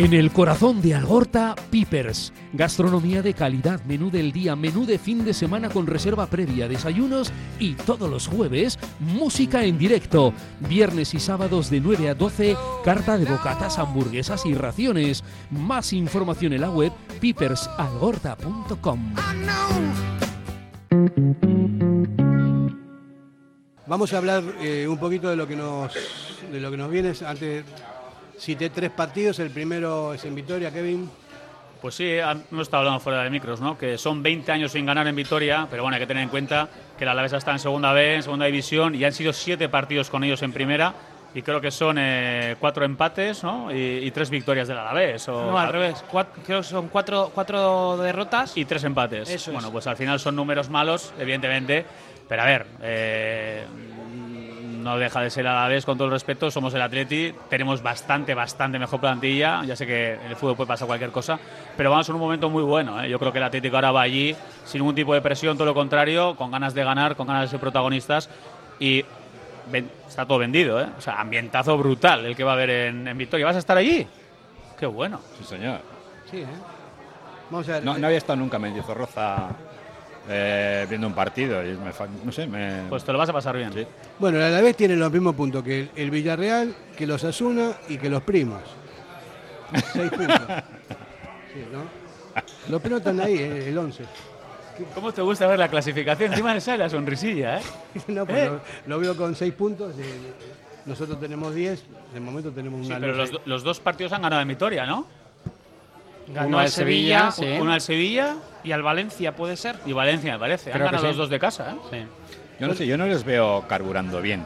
S9: En el corazón de Algorta, Pipers. Gastronomía de calidad, menú del día, menú de fin de semana con reserva previa, desayunos y todos los jueves, música en directo. Viernes y sábados de 9 a 12, carta de bocatas, hamburguesas y raciones. Más información en la web pipersalgorta.com.
S1: Vamos a hablar eh, un poquito de lo que nos de lo que nos viene. Antes cité tres partidos. El primero es en Vitoria, Kevin.
S2: Pues sí, han- hemos estado hablando fuera de micros, ¿no? Que son 20 años sin ganar en Vitoria, pero bueno, hay que tener en cuenta que la Alavesa está en segunda B, en segunda división, y han sido siete partidos con ellos en primera, y creo que son eh, cuatro empates, ¿no? Y, y tres victorias del Alavés. O,
S5: No, al revés. Creo que son cuatro, cuatro derrotas.
S2: Y tres empates.
S5: Eso es.
S2: bueno, pues al final son números malos, evidentemente. Pero a ver, eh, no deja de ser a la vez, con todo el respeto, somos el Atleti, tenemos bastante, bastante mejor plantilla. Ya sé que en el fútbol puede pasar cualquier cosa, pero vamos en un momento muy bueno. ¿eh? Yo creo que el Atlético ahora va allí sin ningún tipo de presión, todo lo contrario, con ganas de ganar, con ganas de ser protagonistas. Y ven- está todo vendido, ¿eh? O sea, ambientazo brutal el que va a haber en, en Victoria. ¿Vas a estar allí? Qué bueno.
S4: Sí, señor.
S1: Sí, ¿eh? Vamos a ver.
S4: No, no había estado nunca en Mendizorroza eh, viendo un partido y me fa- no sé, me...
S2: Pues te lo vas a pasar bien.
S1: Bueno, el Alavés tiene los mismos puntos que el, el Villarreal, que los Asuna y que los Primos. Seis puntos. Sí, ¿no? Los Primos están ahí, eh, el 11.
S2: ¿Cómo te gusta ver la clasificación? Encima le sale la sonrisilla, ¿eh?
S1: No, pues
S2: ¿Eh?
S1: lo, lo veo con seis puntos. eh, nosotros tenemos 10. De momento tenemos
S2: Sí,
S1: una.
S2: pero
S1: luz
S2: los, dos partidos han ganado en Vitoria, ¿no?
S5: Ganó
S2: Uno
S5: al
S2: al
S5: Sevilla,
S2: Sevilla,
S5: sí.
S2: uno al Sevilla
S5: Y al Valencia, ¿puede ser?
S2: y Valencia, me parece. Han
S4: Creo que
S2: ganado
S4: sí.
S2: los dos de casa, ¿eh?
S4: Yo no sé, yo no les veo carburando bien.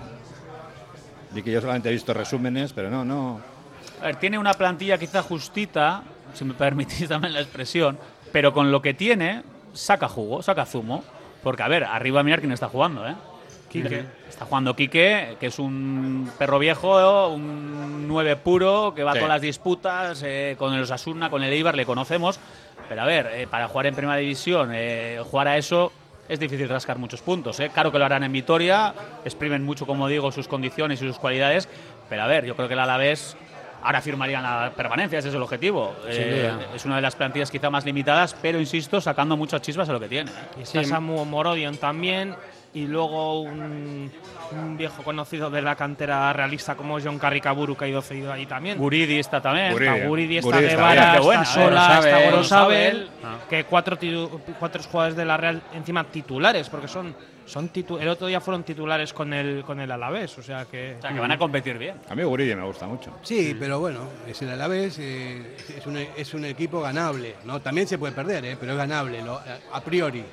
S4: Y que yo solamente he visto resúmenes, pero no, no.
S2: A ver, tiene una plantilla quizá justita, si me permitís también la expresión, pero con lo que tiene, saca jugo, saca zumo. Porque, a ver, arriba mirar quién está jugando, ¿eh?
S5: Quique.
S2: Está jugando Quique, que es un perro viejo, un 9 puro, que va a
S4: Sí.
S2: todas las disputas, eh, con el Osasuna, con el Eibar, le conocemos. Pero a ver, eh, para jugar en Primera División, eh, jugar a eso es difícil rascar muchos puntos. ¿eh? Claro que lo harán en Vitoria, exprimen mucho, como digo, sus condiciones y sus cualidades. Pero a ver, yo creo que el Alavés ahora firmarían la permanencia, ese es el objetivo. Eh, es una de las plantillas quizá más limitadas, pero insisto, sacando muchas chispas a lo que tiene.
S5: Y está Samu Morodion también. Y luego un, un viejo conocido de la cantera realista como John Carricaburu que ha ido cedido ahí también.
S2: Guridi está también.
S4: Guridi.
S5: Está Guridi, está
S4: Guridi está
S5: Guevara, está
S2: buena, eh.
S5: Sola,
S3: Gorosabel,
S5: está Gorosabel.
S3: Ah.
S5: que cuatro, cuatro jugadores de la Real encima titulares, porque son, son titu- el otro día fueron titulares con el, con el Alavés, o sea que...
S2: O sea, que van a competir bien.
S4: A mí Guridi me gusta mucho.
S1: Sí, pero bueno, es el Alavés, eh, es, un, es un equipo ganable, ¿no? También se puede perder, ¿eh? pero es ganable, lo- a priori.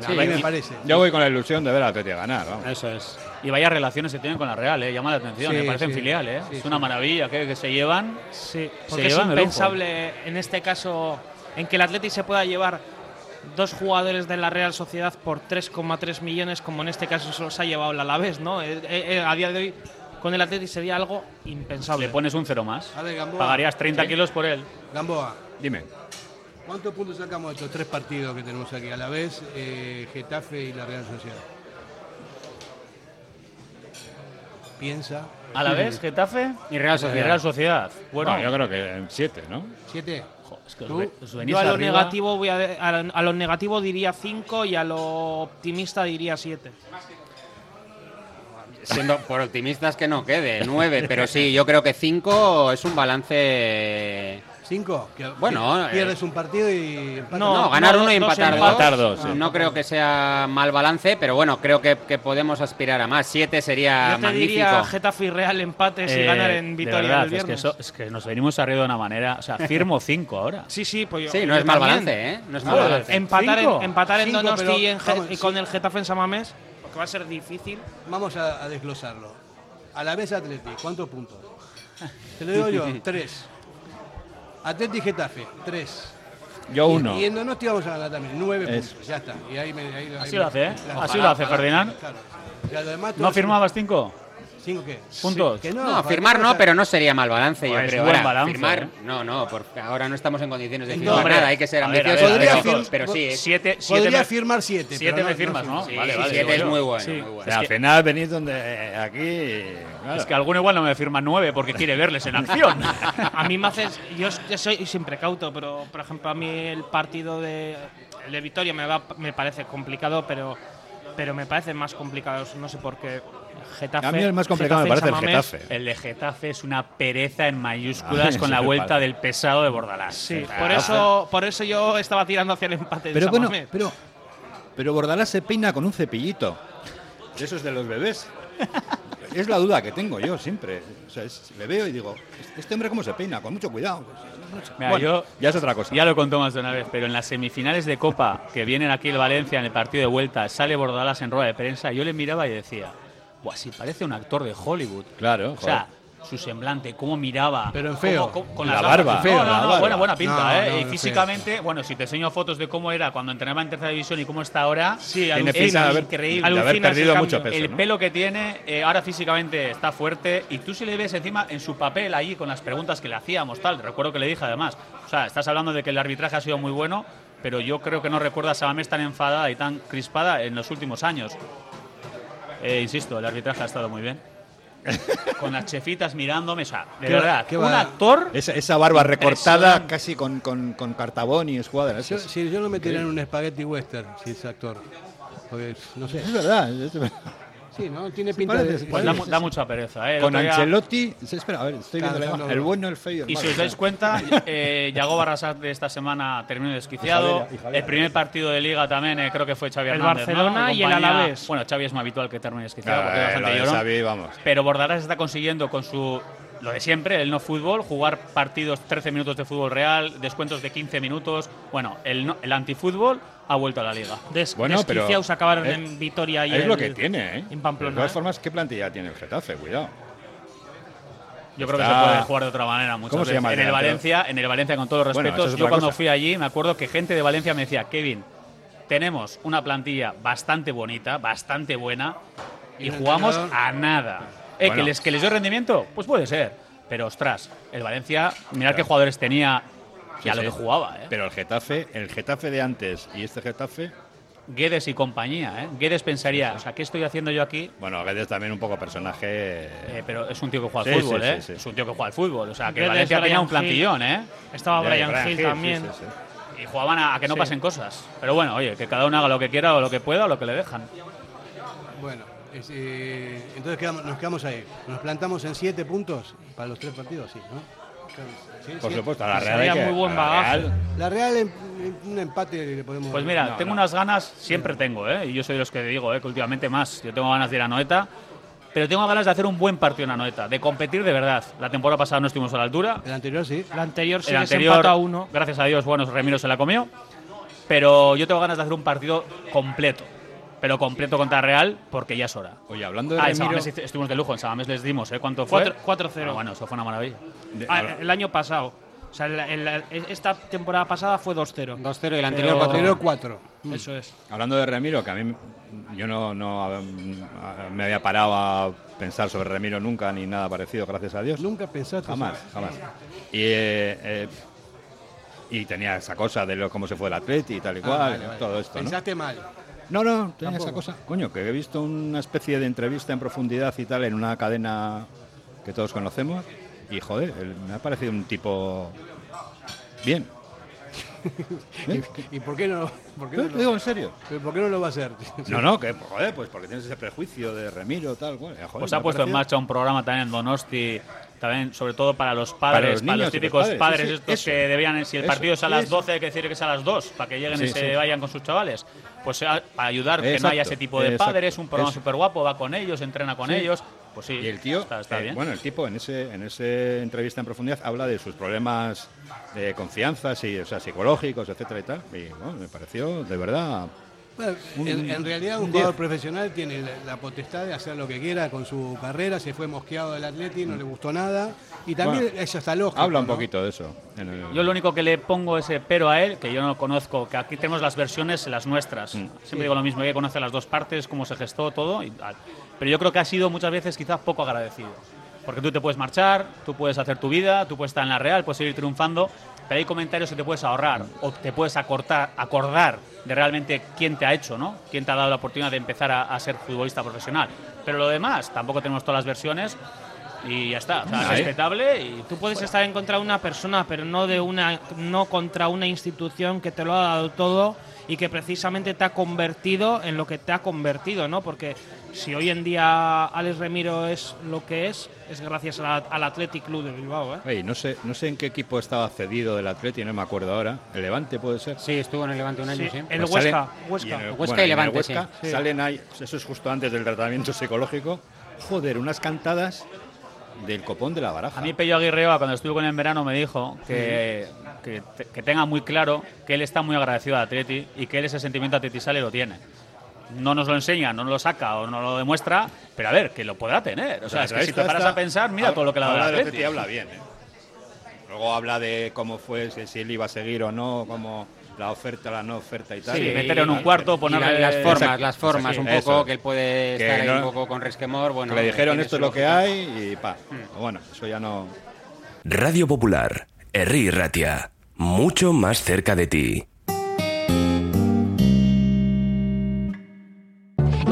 S3: Sí,
S1: a mí me parece.
S4: Yo voy con la ilusión de ver al Atleti ganar, vamos.
S3: Eso es.
S2: Y vaya relaciones se tienen con la Real, ¿eh? llama la atención,
S1: Sí,
S2: me parecen
S1: sí.
S2: filial, ¿eh?
S1: Sí,
S2: es
S1: sí.
S2: una maravilla que, que se llevan.
S5: Sí,
S2: Se
S5: porque es
S2: llevan lujo.
S5: impensable en este caso en que el Atleti se pueda llevar dos jugadores de la Real Sociedad por 3,3 millones, como en este caso se los ha llevado el Alavés, ¿no? Eh, eh, eh, a día de hoy con el Atleti sería algo impensable.
S2: Le pones un cero más.
S1: A ver, Gamboa.
S2: Pagarías 30 kilos por él.
S1: Gamboa,
S4: Dime.
S1: ¿Cuántos puntos sacamos de estos tres partidos que tenemos aquí? A la vez, eh, Getafe y la Real Sociedad. Piensa.
S2: A la vez, Getafe
S3: Y Real Sociedad.
S2: y Real Sociedad. Bueno,
S4: Bueno, yo creo que en siete, ¿no?
S1: ¿Siete?
S2: jo, es que
S1: ¿Tú?
S2: ve- os venís
S5: Yo a lo
S2: arriba.
S5: negativo voy a, a, lo- a lo negativo diría 5 y a lo optimista diría 7.
S3: Siendo por optimistas que no quede, nueve, pero sí, yo creo que cinco es un balance.
S1: ¿Cinco? Que
S3: Bueno,
S1: pi- pierdes un partido y empatas.
S5: No,
S3: No, ganar
S5: no,
S3: uno y empatar
S4: dos, sí.
S3: No creo que sea mal balance, pero bueno, creo que, que podemos aspirar a más. Siete sería
S5: Yo te
S3: magnífico.
S5: diría Getafe y Real empates y
S2: Eh,
S5: ganar en
S2: de
S5: Vitoria
S2: verdad,
S5: el
S2: es que, eso- es que nos venimos arriba de una manera. O sea, firmo 5 ahora.
S5: Sí, sí, pues yo-
S3: Sí, no
S5: yo
S3: es mal
S5: también.
S3: balance, ¿eh? No es mal
S2: Joder,
S3: balance.
S5: Empatar,
S2: Cinco.
S5: en, empatar en
S1: Cinco,
S5: Donosti
S1: pero,
S5: y, en Ge-
S1: vamos,
S5: y
S1: sí.
S5: con el Getafe en Samamés, porque va a ser difícil.
S1: Vamos a, a desglosarlo. A la vez Atleti, ¿cuántos puntos? Te lo digo yo, tres. Atleti y Getafe, tres.
S4: Yo
S1: Y-
S4: uno.
S1: Y, en Donosti vamos a ganar también, nueve
S4: Es-
S1: puntos, ya está. Y ahí me, ahí- ahí
S2: Así lo hace, ¿eh? Así lo hace Ferdinand.
S1: Claro. Ya lo demás
S2: ¿No firmabas 5
S1: ¿Cinco qué?
S2: puntos?
S1: Que
S3: No,
S1: para
S3: firmar no, pero no sería mal balance, yo
S2: Pues
S3: creo.
S2: buen
S3: Ahora,
S2: balance,
S3: firmar,
S2: ¿eh?
S3: no, no, porque ahora no estamos en condiciones de
S1: No,
S3: firmar
S1: hombre,
S3: nada, hay que ser ambiciosos. pero, pero sí,
S2: Siete, siete
S1: Podría
S2: me-
S1: firmar siete.
S2: siete me
S1: no-
S2: firmas,
S1: no
S2: ¿no?
S3: sí,
S2: Vale,
S3: sí,
S2: vale,
S3: siete es
S2: yo.
S3: muy bueno,
S5: Sí.
S3: muy
S4: O
S3: bueno.
S4: sea,
S2: Es
S4: al final venís donde aquí. claro.
S2: Es que alguno igual no me firma 9 porque quiere verles en acción.
S5: A mí me haces. Yo, yo soy siempre cauto, pero por ejemplo, a mí el partido de, el de Vitoria me, va, me parece complicado, pero, pero me parece más complicado. No sé por qué. Getafe.
S4: A mí el más complicado me
S5: Getafe
S4: parece
S5: en
S4: el. Getafe.
S2: El de Getafe es una pereza en mayúsculas
S4: Ah,
S2: con la
S4: me
S2: vuelta
S4: parece.
S2: del pesado de Bordalás.
S5: Sí, por eso, por eso yo estaba tirando hacia el empate
S4: Pero
S5: de
S4: bueno, pero, pero Bordalás se peina con un cepillito. Eso es de los bebés. Es la duda que tengo yo siempre. O sea, es- le veo y digo, ¿este hombre cómo se peina? Con mucho cuidado.
S2: Mira,
S4: Bueno,
S2: yo
S4: ya es otra cosa.
S2: Ya lo contó más de una vez, pero en las semifinales de Copa que vienen aquí el Valencia en el partido de vuelta, sale Bordalás en rueda de prensa, yo le miraba y decía, Buah, si parece un actor de Hollywood.
S4: Claro,
S2: O sea, su semblante, cómo miraba.
S1: Pero en feo.
S2: cómo- cómo- con
S4: La
S2: las
S4: barba, feo,
S2: No,
S4: la
S2: no, no,
S4: barba.
S2: buena, buena pinta,
S1: No,
S2: ¿eh?
S1: no,
S2: y físicamente, bueno, si te enseño fotos de cómo era cuando entrenaba en tercera división y cómo está ahora,
S5: Sí,
S4: Tiene de haber,
S2: increíble.
S4: de haber perdido mucho peso.
S2: el
S4: ¿no?
S2: pelo que tiene, eh, ahora físicamente está fuerte y tú si le ves encima en su papel allí con las preguntas que le hacíamos, tal, recuerdo que le dije además, o sea, estás hablando de que el arbitraje ha sido muy bueno, pero yo creo que no recuerdo a Samamés tan enfadada y tan crispada en los últimos años. Eh, insisto, el arbitraje ha estado muy bien. con las chefitas mirándome, o sea, de
S1: ¿Qué-
S2: verdad,
S1: qué
S2: un
S1: va?
S2: actor
S4: Esa, esa barba recortada casi con, con, con cartabón y escuadra.
S1: Yo, si yo no me tiré en un spaghetti western, si es actor. Porque, no sé.
S4: Es verdad. es verdad.
S1: Sí, ¿no? Tiene pinta
S4: parece,
S1: de.
S2: pues da, mu- da mucha pereza. ¿eh?
S4: Con
S2: día-
S4: Ancelotti. Espera, a ver, estoy viendo la imagen. El
S1: no.
S4: bueno, el feo y el
S2: Y
S4: malo.
S2: si os dais cuenta, eh, Yago Barrasat de esta semana terminó desquiciado. El primer partido de Liga también eh, creo que fue Xavi
S5: El
S2: Hernández. ¿no?
S5: Barcelona y el Alavés.
S2: Bueno, Xavi es más habitual que termine desquiciado porque
S4: Claro. Xavi, vamos.
S2: Pero Bordalás está consiguiendo con su lo de siempre, el no fútbol, jugar partidos 13 minutos de fútbol real, descuentos de 15 minutos. Bueno, el, no- el antifútbol ha vuelto a la liga.
S5: Des,
S4: Bueno, pero
S5: acabaron
S4: es-
S5: en Vitoria y
S4: Es lo que tiene, ¿eh?
S5: en Pamplona,
S4: De todas
S5: ¿eh?
S4: formas, ¿qué plantilla tiene el Getafe? Cuidado.
S2: Yo creo que se puede jugar de otra manera muchas
S4: ¿Cómo se
S2: veces.
S4: llama el
S2: en el? Valencia, en el Valencia con todos los respetos,
S4: es
S2: yo cuando
S4: cosa.
S2: fui allí me acuerdo que gente de Valencia me decía, "Kevin, tenemos una plantilla bastante bonita, bastante buena y
S1: ¿Y un
S2: jugamos
S1: entrenador?
S2: a nada." Eh,
S4: Bueno.
S2: que les que les dio rendimiento, pues puede ser, pero ostras, el Valencia, mirad qué jugadores tenía y
S4: Sí,
S2: a lo
S4: sí.
S2: que jugaba, eh.
S4: Pero el Getafe, el Getafe de antes y este Getafe,
S2: Guedes y compañía, ¿eh? Guedes pensaría, o sea, ¿qué estoy haciendo yo aquí?
S4: bueno, Guedes también un poco personaje.
S2: Eh, pero es un tío que juega al
S4: Sí,
S2: fútbol,
S4: sí,
S2: ¿eh?
S4: sí, sí.
S2: Es un tío que juega al fútbol, o sea, que
S5: Guedes,
S2: Valencia tenía un plantillón, ¿eh?
S5: Estaba Brian,
S4: Brian
S5: Hill
S4: Hill,
S5: también.
S4: sí, sí, sí.
S2: Y jugaban a, a que no
S5: Sí.
S2: pasen cosas. Pero bueno, oye, que cada uno haga lo que quiera o lo que pueda o lo que le dejan.
S1: Bueno, es, eh, entonces quedamos- nos quedamos ahí. Nos plantamos en siete puntos para los tres partidos, sí, ¿no? Sí,
S4: Por
S1: siete.
S4: supuesto, a la Real
S5: Sería
S4: que-
S5: muy buen
S4: la
S5: bagaje.
S4: Real-
S1: La Real en, en un empate le podemos.
S2: Pues mira,
S4: No,
S2: tengo
S4: no.
S2: unas ganas, siempre tengo, ¿eh? y yo soy de los que digo ¿eh? que últimamente más. Yo tengo ganas de ir a Noeta, pero tengo ganas de hacer un buen partido en Anoeta, de competir de verdad. La temporada pasada no estuvimos a la altura.
S1: El anterior sí.
S5: El anterior sí
S2: El anterior,
S5: a uno.
S2: gracias a Dios, bueno, Remiro se la comió. Pero yo tengo ganas de hacer un partido completo. Pero completo contra Real, porque ya es hora.
S4: Oye, hablando de
S2: Ah, en estuvimos de lujo, en Samamés les dimos, ¿eh? ¿Cuánto fue?
S5: Cuatro- 4-0.
S2: Ah, bueno, eso fue una maravilla.
S4: de-
S5: Ah, el año pasado. O sea, el- el- esta temporada pasada fue 2-0.
S3: 2-0 y el anterior
S5: Pero-
S3: 4-0.
S1: Anterior cuatro.
S5: Eso es.
S4: Hablando de Remiro, que a mí yo no, no me había parado a pensar sobre Remiro nunca ni nada parecido, gracias a Dios.
S1: Nunca pensaste.
S4: Jamás, jamás. Y, eh, eh, y tenía esa cosa de lo, cómo se fue el Atleti y tal y
S1: Ah,
S4: cual,
S1: vale, vale.
S4: todo esto, ¿no?
S1: Pensaste mal.
S4: No, no, tenía
S1: Tampoco.
S4: esa cosa. Coño, que he visto una especie de entrevista en profundidad y tal en una cadena que todos conocemos y joder, él- me ha parecido un tipo bien. ¿Eh?
S1: ¿Y por qué no? ¿Por qué
S4: ¿Eh?
S1: no lo,
S4: digo en serio.
S1: ¿por qué no lo va a hacer?
S4: No, no, que joder, pues porque tienes ese prejuicio de Remiro tal. Joder,
S2: Pues ha puesto en marcha un programa también en Donosti, también sobre todo para los padres, para los,
S4: niños y los
S2: típicos
S4: padres,
S2: padres,
S4: sí, sí,
S2: estos
S4: eso.
S2: que debían, si el
S4: Eso,
S2: partido es a las
S4: eso.
S2: 12, hay que decir que es a las 2, para que lleguen y se vayan con sus chavales. Pues a- para ayudar que no
S4: Exacto,
S2: haya ese tipo de
S4: exacto,
S2: padres, un programa súper guapo, va con ellos, entrena con ellos. Pues sí,
S4: Y el tío,
S2: está, está
S4: eh,
S2: bien.
S4: bueno, el tipo en ese en ese entrevista en profundidad habla de sus problemas de confianza, sí, o sea, psicológicos, etcétera y tal. Y bueno, me pareció de verdad
S1: Bueno,
S4: Un-
S1: en, en realidad un
S4: un
S1: jugador
S4: 10.
S1: profesional tiene la, la potestad de hacer lo que quiera con su carrera, se fue mosqueado del Atleti, no le gustó nada y también
S4: Bueno,
S1: eso está lógico.
S4: habla un
S1: ¿no?
S4: poquito de eso. en el-
S2: Yo lo único que le pongo ese pero a él, que yo no conozco, que aquí tenemos las versiones, las nuestras.
S4: Mm.
S2: Siempre digo lo mismo, hay que conocer las dos partes, cómo se gestó todo y tal. Pero yo creo que ha sido muchas veces quizás poco agradecido. Porque tú te puedes marchar, tú puedes hacer tu vida, tú puedes estar en la Real, puedes seguir triunfando, pero hay comentarios que te puedes ahorrar o te puedes acortar, acordar de realmente quién te ha hecho, ¿no? Quién te ha dado la oportunidad de empezar a, a ser futbolista profesional. Pero lo demás, tampoco tenemos todas las versiones y ya está. O sea,
S4: Ahí.
S2: respetable y
S5: Tú puedes estar en contra de una persona, pero no de una, no contra una institución que te lo ha dado todo y que precisamente te ha convertido en lo que te ha convertido, ¿no? Porque si hoy en día Alex Remiro es lo que es, es gracias a la- al Athletic Club de Bilbao, ¿eh?
S4: No sé, no sé en qué equipo estaba cedido del Atleti, no me acuerdo ahora. ¿El Levante puede ser?
S3: Sí, estuvo en el Levante un año,
S5: Sí,
S3: sí.
S5: el
S4: Pues
S5: Huesca,
S4: salen-
S5: Huesca.
S4: y en el-
S3: Huesca
S4: bueno,
S3: y
S4: en el
S3: Levante,
S4: Huesca
S3: sí.
S4: Salen ahí, eso es justo antes del tratamiento psicológico. Joder, unas cantadas del copón de la baraja.
S2: A mí Pello Aguirreoa, cuando estuve con él en verano, me dijo que, que, que tenga muy claro que él está muy agradecido a Atleti y que él ese sentimiento atletisale lo tiene. No nos lo enseña, no nos lo saca o no lo demuestra, pero a ver, que lo podrá tener. O sea, es que si te paras a pensar, mira todo lo que le ha dado
S4: habla
S2: el Atleti.
S4: Habla bien. ¿eh? Luego habla de cómo fue, si, si él iba a seguir o no, cómo la oferta, la no oferta y tal.
S2: Sí,
S4: Y-
S2: meterlo en un cuarto, ponerle
S3: la- las formas,
S4: Exacto,
S3: las formas
S4: exacto,
S3: un poco,
S4: eso.
S3: que él puede
S4: Que
S3: estar ahí
S4: no-
S3: un poco con resquemor. Bueno,
S4: le dijeron esto es lo que hay y pa.
S2: Hmm.
S4: Bueno, eso ya no.
S6: Radio Popular, Herri Ratia, mucho más cerca de ti.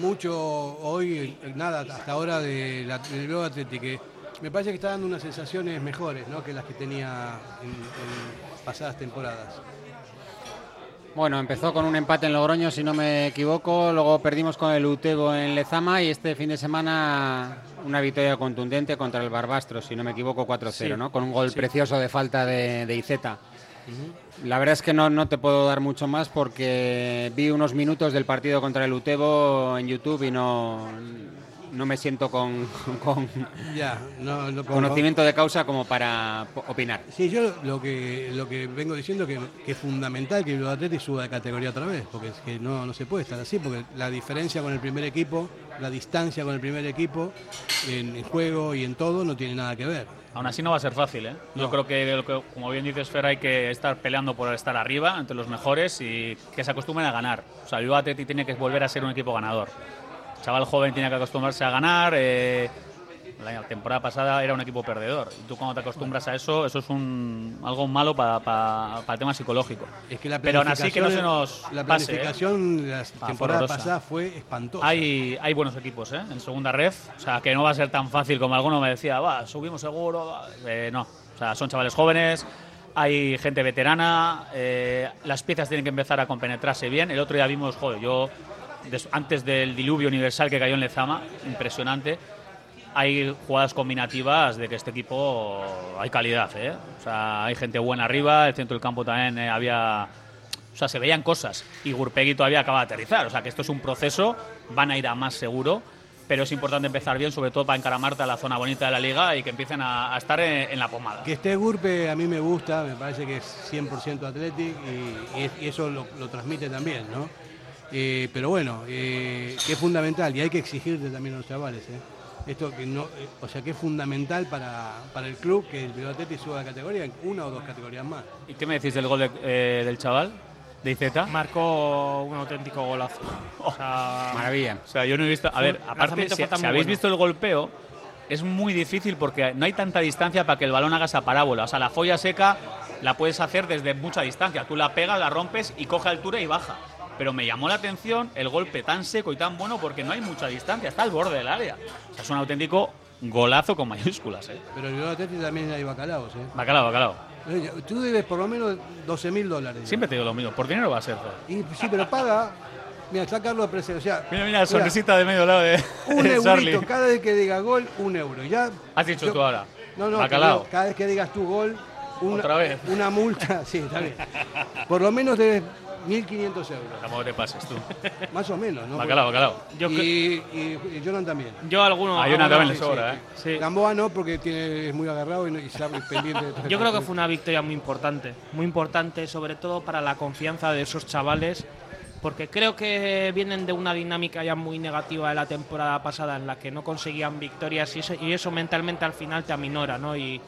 S1: mucho hoy, nada, hasta ahora de la, del Athletic, que me parece que está dando unas sensaciones mejores ¿no? que las que tenía en, en pasadas temporadas.
S3: Bueno, empezó con un empate en Logroño, si no me equivoco, luego perdimos con el Utego en Lezama y este fin de semana una victoria contundente contra el Barbastro, si no me equivoco, 4-0,
S1: Sí.
S3: ¿no? Con un gol
S1: Sí.
S3: precioso de falta de, de Iceta. La verdad es que no, no te puedo dar mucho más porque vi unos minutos del partido contra el Utebo en YouTube y no, no me siento con, con
S1: Ya, no, no-
S3: conocimiento de causa como para opinar.
S1: Sí, yo lo que, lo que vengo diciendo que, que es fundamental que el Athletic suba de categoría otra vez, porque es que no, no se puede estar así, porque la diferencia con el primer equipo, la distancia con el primer equipo en, juego y en todo no tiene nada que ver.
S2: Aún así no va a ser fácil, ¿eh? Yo creo que, como bien dices, Fer, hay que estar peleando por estar arriba, entre los mejores, y que se acostumbren a ganar. O sea, el Athletic tiene que volver a ser un equipo ganador. El chaval joven tiene que acostumbrarse a ganar. eh, la temporada pasada era un equipo perdedor. Y tú cuando te acostumbras a eso, eso es un, algo malo para, el tema psicológico.
S1: Es que la
S2: Pero aún así que no se nos
S1: la
S2: ¿eh?
S1: planificación de la
S2: Ah,
S1: temporada pasada fue espantosa.
S2: Hay, hay buenos equipos ¿eh? en segunda ref, o sea que no va a ser tan fácil como alguno me decía, va, subimos seguro. va". Eh, no, o sea, son chavales jóvenes, hay gente veterana, eh, las piezas tienen que empezar a compenetrarse bien. El otro día vimos, joder, yo antes del diluvio universal que cayó en Lezama, impresionante. Hay jugadas combinativas de que este equipo hay calidad, ¿eh? O sea, hay gente buena arriba, el centro del campo también eh, había o sea, se veían cosas y Gurpegui todavía acaba de aterrizar. O sea, que esto es un proceso, van a ir a más seguro, pero es importante empezar bien, sobre todo para encaramarte a la zona bonita de la liga y que empiecen a, a estar en, en la pomada.
S1: Que esté Gurpe a mí me gusta, me parece que es 100% Athletic y, y- eso lo, lo transmite también, ¿no? Eh, pero bueno, eh, que es fundamental y hay que exigirle también a los chavales, ¿eh? Esto que no, eh, o sea que es fundamental para, para el club que el Athletic suba de categoría en una o dos categorías más.
S2: ¿Y qué me decís del gol de- eh, del chaval? ¿De Izeta?
S5: Marcó un auténtico golazo. O sea,
S3: Maravilla.
S2: O sea, yo no he visto. A ver, aparte, si, habéis
S5: bueno.
S2: visto el golpeo, es muy difícil porque no hay tanta distancia para que el balón haga esa parábola. O sea, la folla seca la puedes hacer desde mucha distancia. Tú la pegas, la rompes y coge altura y baja. Pero me llamó la atención el golpe tan seco y tan bueno porque no hay mucha distancia, está al borde del área. O sea, es un auténtico golazo con mayúsculas, ¿eh?
S1: Pero el Bilbao Athletic también hay bacalaos, ¿eh?
S2: Bacalao, bacalao.
S1: Eh, Tú debes por lo menos 12 mil dólares.
S2: Siempre te digo lo mismo, por dinero va a ser.
S1: Y, sí, pero paga. Mira, está Carlos Presente. O sea,
S2: Mira, mira, sonrisita de medio lado de,
S1: un
S2: de
S1: eurito cada vez que diga gol, un euro. Ya,
S2: Has dicho
S1: yo-
S2: tú ahora.
S1: No, no,
S2: Bacalao.
S1: cada vez que digas tu gol, una,
S2: Otra vez.
S1: una multa, sí, está bien. Por lo menos de 1.500 euros.
S2: Tampoco te pases tú.
S1: Más o menos, ¿no?
S2: Bacalao, bacalao.
S5: Yo
S1: y, y, y Jonan también.
S5: yo alguno.
S2: Hay una
S5: alguno-
S2: también le sobra, ¿eh?
S5: Sí.
S1: Gamboa no, porque tiene, es muy agarrado y, y está muy pendiente de
S5: Yo creo que fue una victoria muy importante, muy importante sobre todo para la confianza de esos chavales, porque creo que vienen de una dinámica ya muy negativa de la temporada pasada en la que no conseguían victorias y eso, y eso mentalmente al final te aminora, ¿no? Y,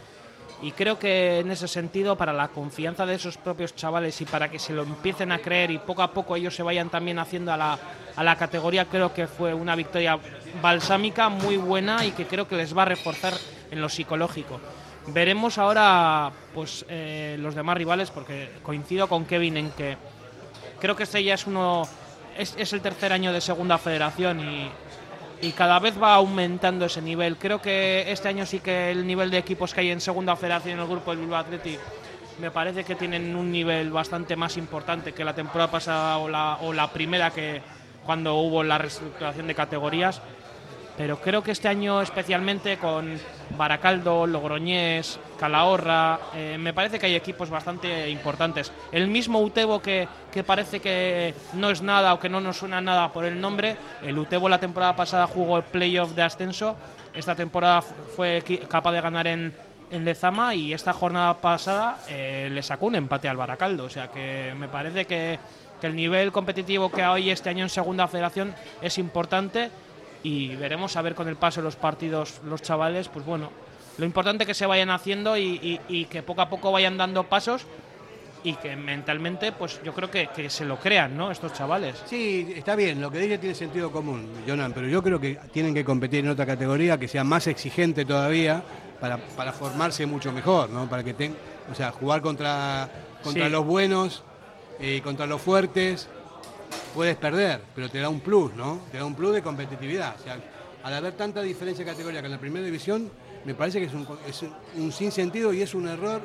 S5: y creo que en ese sentido, para la confianza de esos propios chavales y para que se lo empiecen a creer y poco a poco ellos se vayan también haciendo a la, a la categoría, creo que fue una victoria balsámica muy buena y que creo que les va a reforzar en lo psicológico. Veremos ahora pues eh, los demás rivales, porque coincido con Kevin en que creo que este ya es uno es, es el tercer año de segunda federación y, y cada vez va aumentando ese nivel. Creo que este año sí que el nivel de equipos que hay en segunda federación en el grupo del Bilbao Athletic me parece que tienen un nivel bastante más importante que la temporada pasada o la, o la primera que cuando hubo la reestructuración de categorías. Pero creo que este año especialmente con Baracaldo, Logroñés, Calahorra, eh, me parece que hay equipos bastante importantes. El mismo Utebo que, que parece que no es nada o que no nos suena nada por el nombre, el Utebo la temporada pasada jugó el playoff de ascenso, esta temporada fu- fue capaz de ganar en, en Lezama y esta jornada pasada eh, le sacó un empate al Baracaldo. O sea que me parece que, que el nivel competitivo que hay este año en Segunda Federación es importante y veremos a ver con el paso de los partidos los chavales, pues bueno, lo importante que se vayan haciendo y, y- y que poco a poco vayan dando pasos y que mentalmente, pues yo creo que, que se lo crean, ¿no? Estos chavales.
S1: Sí, está bien, lo que dice tiene sentido común, Jonan, pero yo creo que tienen que competir en otra categoría que sea más exigente todavía para, para formarse mucho mejor, ¿no? Para que tengan, o sea, jugar contra, contra
S5: Sí.
S1: los buenos y contra los fuertes, puedes perder, pero te da un plus, ¿no? Te da un plus de competitividad. O sea, al haber tanta diferencia de categoría que en la primera división, me parece que es un, es un sinsentido y es un error,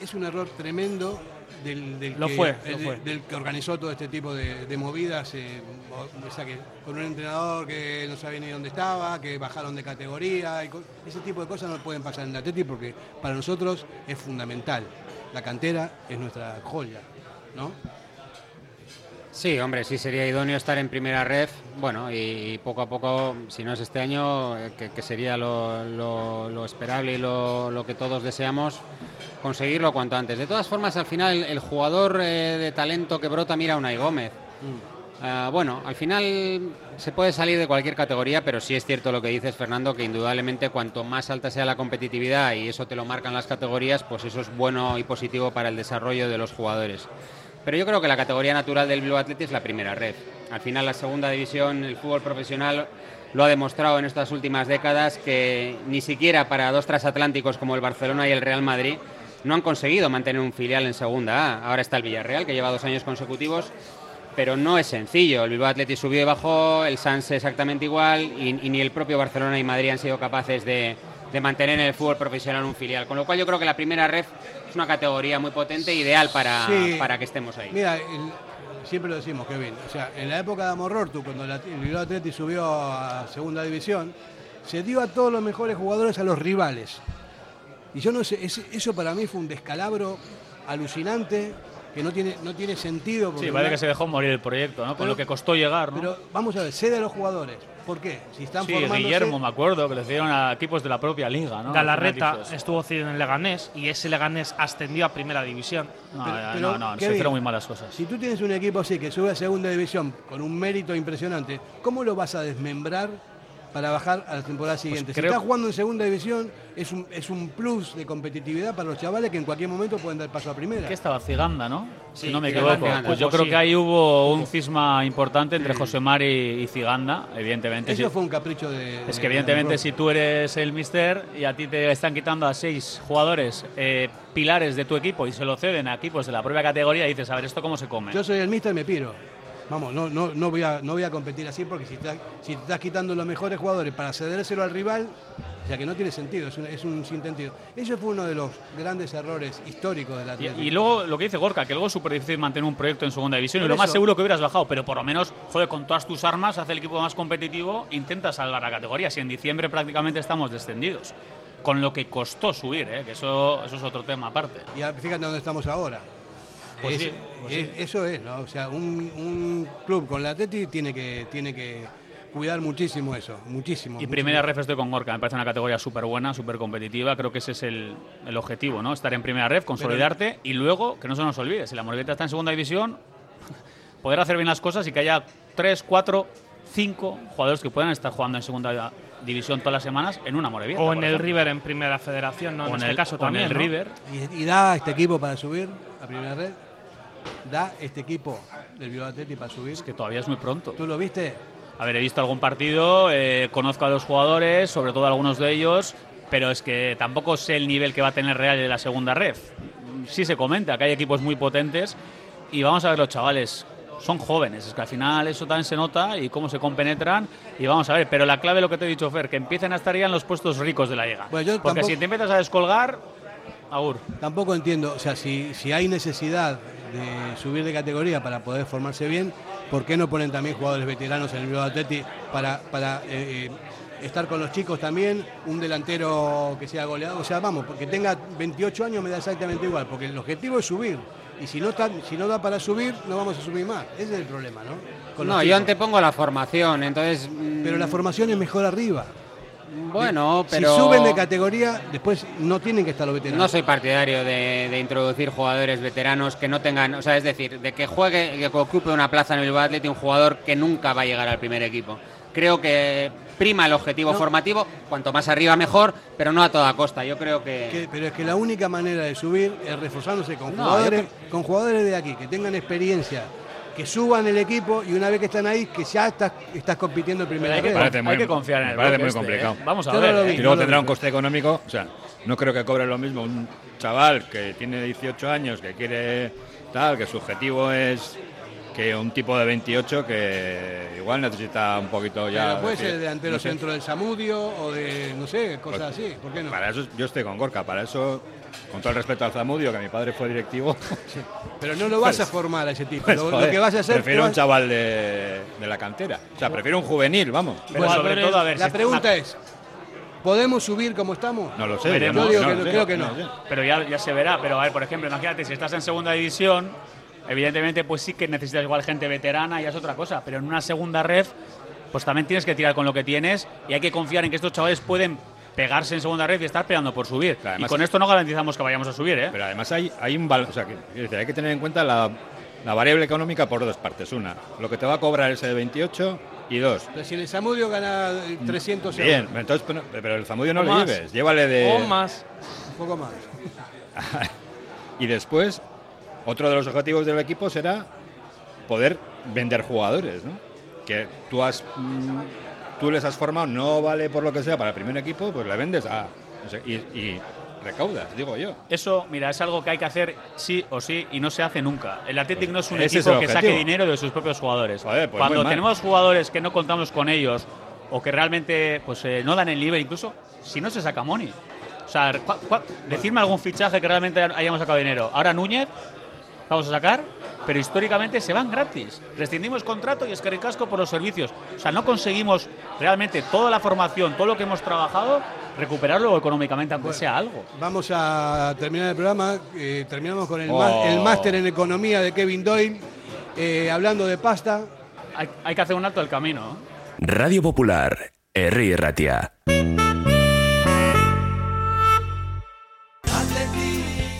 S1: es un error tremendo del, del
S5: Lo
S1: que,
S5: fue, lo
S1: el-
S5: fue.
S1: del que organizó todo este tipo de, de movidas, eh, o- o sea, que con un entrenador que no sabía ni dónde estaba, que bajaron de categoría, y ese tipo de cosas no pueden pasar en el Atleti porque para nosotros es fundamental. La cantera es nuestra joya, ¿no?
S3: Sí, hombre, sí sería idóneo estar en primera red. Bueno, y, y poco a poco, si no es este año, eh, que, que sería lo, lo- lo esperable y lo, lo que todos deseamos, conseguirlo cuanto antes. De todas formas, al final, el, jugador eh, de talento que brota mira a Unai Gómez. Ah, bueno, al final se puede salir de cualquier categoría, pero sí es cierto lo que dices, Fernando, que indudablemente cuanto más alta sea la competitividad y eso te lo marcan las categorías, pues eso es bueno y positivo para el desarrollo de los jugadores. Pero yo creo que la categoría natural del Bilbao Athletic es la primera red. Al final la segunda división, el fútbol profesional, lo ha demostrado en estas últimas décadas que ni siquiera para dos transatlánticos como el Barcelona y el Real Madrid no han conseguido mantener un filial en segunda A. Ahora está el Villarreal, que lleva dos años consecutivos, pero no es sencillo. El Bilbao Athletic subió y bajó, el Sanse exactamente igual, y, y ni el propio Barcelona y Madrid han sido capaces de, de mantener en el fútbol profesional un filial. Con lo cual yo creo que la primera red es una categoría muy potente, ideal para,
S1: Sí.
S3: para que estemos ahí.
S1: Mira, el- siempre lo decimos, Kevin. O sea, en la época de Amorortu, cuando la- el Bilbao Athletic subió a segunda división, se dio a todos los mejores jugadores a los rivales. Y yo no sé, eso para mí fue un descalabro alucinante que no tiene, no tiene sentido. porque
S2: Sí, parece que se dejó morir el proyecto, ¿no? Con
S1: Pero-
S2: lo que costó llegar, ¿no?
S1: Pero vamos a ver, cede a los jugadores. ¿Por qué? Si están
S2: sí,
S1: formándose-
S2: Guillermo, me acuerdo, que le dieron a equipos de la propia liga, ¿no?
S5: Galarreta estuvo cedido en el Leganés y ese Leganés ascendió a primera división.
S2: No,
S1: Pero-
S2: no,
S1: pero,
S2: no, no, se hicieron muy malas cosas.
S1: Si tú tienes un equipo así que sube a segunda división con un mérito impresionante, ¿cómo lo vas a desmembrar para bajar a la temporada siguiente? si
S2: Pues creo-
S1: estás jugando en segunda división, es un, es un plus de competitividad para los chavales que en cualquier momento pueden dar paso a primera.
S2: ¿Qué estaba Ciganda, no?
S3: Sí,
S2: si no me equivoco.
S3: Ciganda.
S2: Pues yo
S5: Hubo,
S2: creo
S5: sí.
S2: que ahí hubo un cisma importante entre José Mari y Ciganda, evidentemente.
S1: Eso fue un capricho de.
S2: Es que
S1: de
S2: evidentemente si tú eres el mister y a ti te están quitando a seis jugadores eh, pilares de tu equipo y se lo ceden a equipos de la propia categoría, dices, a ver, ¿esto cómo se come?
S1: Yo soy el mister y me piro. Vamos, no, no, no, voy a, no voy a competir así porque si, te- si te estás quitando los mejores jugadores para cedérselo al rival, o sea que no tiene sentido, es un, es un sinsentido. Eso fue uno de los grandes errores históricos de la
S2: Y, y luego lo que dice Gorka, que luego es súper difícil mantener un proyecto en segunda división y lo más seguro que hubieras bajado, pero por lo menos, joder, con todas tus armas, hace el equipo más competitivo, intenta salvar la categoría. Si en diciembre prácticamente estamos descendidos, con lo que costó subir, ¿eh? que eso, eso es otro tema aparte.
S1: Y fíjate dónde estamos ahora.
S2: Pues
S1: Es-
S2: sí, pues
S1: es-
S2: sí.
S1: Eso es, ¿no? O sea, un, un club con la Atleti tiene que, tiene que cuidar muchísimo eso, muchísimo.
S2: Y
S1: muchísimo.
S2: primera ref estoy con Gorka, me parece una categoría súper buena, súper competitiva, creo que ese es el, el objetivo, ¿no? Estar en primera ref, consolidarte y luego, que no se nos olvide, si la Morgueta está en segunda división, poder hacer bien las cosas y que haya tres, cuatro, cinco jugadores que puedan estar jugando en segunda división todas las semanas en una Morevieta.
S5: O en el
S2: ejemplo.
S5: River en primera federación, ¿no?
S2: O
S5: en
S2: en
S5: este
S2: el-
S5: caso
S2: o en
S5: también.
S2: el
S5: ¿no?
S2: River.
S1: Y, y da este equipo para subir a primera red. Da este equipo del Bilbao Atleti para subir.
S2: Que todavía es muy pronto.
S1: ¿Tú lo viste?
S2: A ver, he visto algún partido, eh, conozco a los jugadores, sobre todo algunos de ellos, pero es que tampoco sé el nivel que va a tener Real en la segunda red. Sí se comenta que hay equipos muy potentes y vamos a ver los chavales. Son jóvenes, es que al final eso también se nota y cómo se compenetran y vamos a ver. Pero la clave, lo que te he dicho, Fer, que empiecen a estar ya en los puestos ricos de la liga.
S1: Bueno,
S2: Porque
S1: tampoco-
S2: si te empiezas a descolgar, agur.
S1: Tampoco entiendo, o sea, si, si hay necesidad de subir de categoría para poder formarse bien, ¿por qué no ponen también jugadores veteranos en el Bilbao Atleti para, para eh, eh, estar con los chicos también? Un delantero que sea goleador, o sea, vamos, porque tenga 28 años me da exactamente igual, porque el objetivo es subir. Y si no, está, si no da para subir, no vamos a subir más. Ese es el problema, ¿no? Con
S3: No, yo antepongo la formación, entonces... mm,
S1: Pero la formación es mejor arriba.
S3: Bueno,
S1: Si
S3: pero...
S1: suben de categoría, después no tienen que estar los veteranos.
S3: No soy partidario de, de introducir jugadores veteranos que no tengan, o sea, es decir, de que juegue, que ocupe una plaza en el Bilbao Athletic un jugador que nunca va a llegar al primer equipo, creo que prima el objetivo formativo, cuanto más arriba mejor, pero no a toda costa. Yo creo que...
S1: Que- pero es que la única manera de subir es reforzándose con
S3: No,
S1: jugadores, con jugadores de aquí, que tengan experiencia, que suban el equipo y una vez que están ahí, que ya estás, estás compitiendo en primera
S2: hay que
S1: red.
S2: con- Parece muy- hay que confiar en el
S4: parece muy
S2: este,
S4: complicado.
S2: ¿eh? Vamos a
S1: Yo no
S2: ver. ¿eh?
S1: vi.
S4: Y luego
S1: no
S4: tendrá
S1: vi.
S4: un coste económico, o sea, no creo que cobre lo mismo un chaval que tiene 18 años, que quiere tal, que su objetivo es que un tipo de 28 que igual necesita un poquito ya...
S1: Pero puede
S4: decir,
S1: ser delantero
S4: no sé.
S1: centro del Samudio o de, no sé, cosas así. ¿Por qué no?
S4: Para eso yo estoy con Gorka, para eso, con todo el respeto al Zamudio, que mi padre fue directivo,
S1: Pero no lo vas
S4: Pues-
S1: a formar a ese tipo.
S4: pues,
S1: lo, que vas a hacer.
S4: prefiero un chaval de, de la cantera. O sea, prefiero un juvenil, vamos.
S2: Pero sobre todo, a ver,
S1: La
S2: si-
S1: pregunta es: ¿podemos subir como estamos?
S4: No lo sé.
S2: Veremos.
S1: Yo digo
S4: no
S1: que
S4: lo
S1: no,
S4: sé,
S1: creo que no.
S2: Pero ya, ya se verá. Pero a ver, por ejemplo, imagínate, si estás en segunda división, evidentemente, pues sí que necesitas igual gente veterana, ya es otra cosa. Pero en una segunda red, pues también tienes que tirar con lo que tienes y hay que confiar en que estos chavales pueden pegarse en segunda red y estar peleando por subir.
S4: Claro, además-
S2: y con esto no garantizamos que vayamos a subir, ¿eh?
S4: Pero además hay, hay un o sea, que, hay que tener en cuenta la, la variable económica por dos partes. Una, lo que te va a cobrar ese de 28 y dos.
S1: Pero si el Samudio gana eh, 300 euros.
S4: Bien, entonces, pero, pero el Zamudio no
S5: O
S4: le
S5: más.
S4: lleves, llévale de...
S5: O más.
S1: Un poco más.
S4: Y después, otro de los objetivos del equipo será poder vender jugadores, ¿no? Que tú has mm, tú les has formado, no vale por lo que sea para el primer equipo, pues le vendes a no sé, y, y recaudas, digo yo.
S2: Eso, mira, es algo que hay que hacer sí o sí y no se hace nunca. El Athletic no es un
S4: es
S2: equipo
S4: el
S2: que saque dinero de sus propios jugadores.
S4: Joder, pues
S2: Cuando tenemos jugadores que no contamos con ellos o que realmente pues eh, no dan el nivel, incluso si no se saca money. O sea, decirme algún fichaje que realmente hayamos sacado dinero. Ahora Núñez, vamos a sacar, pero históricamente se van gratis. Rescindimos contrato y es que ricasco por los servicios. O sea, no conseguimos realmente toda la formación, todo lo que hemos trabajado, recuperarlo económicamente, aunque sea algo.
S1: Vamos a terminar el programa. eh, terminamos con el,
S2: Oh.
S1: máster en economía de Kevin Doyle. eh, hablando de pasta.
S2: Hay, hay que hacer un alto del camino.
S6: Radio Popular, Herri Ratia.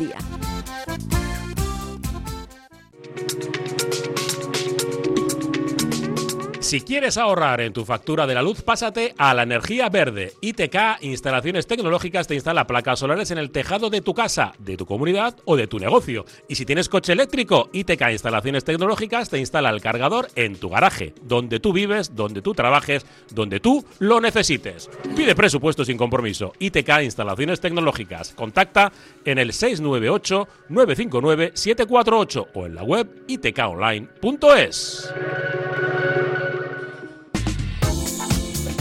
S8: día.
S7: Si quieres ahorrar en tu factura de la luz, pásate a la energía verde. ITK Instalaciones Tecnológicas te instala placas solares en el tejado de tu casa, de tu comunidad o de tu negocio. Y si tienes coche eléctrico, ITK Instalaciones Tecnológicas te instala el cargador en tu garaje, donde tú vives, donde tú trabajes, donde tú lo necesites. Pide presupuesto sin compromiso. ITK Instalaciones Tecnológicas. Contacta en el 698 959 748 o en la web itkonline.es.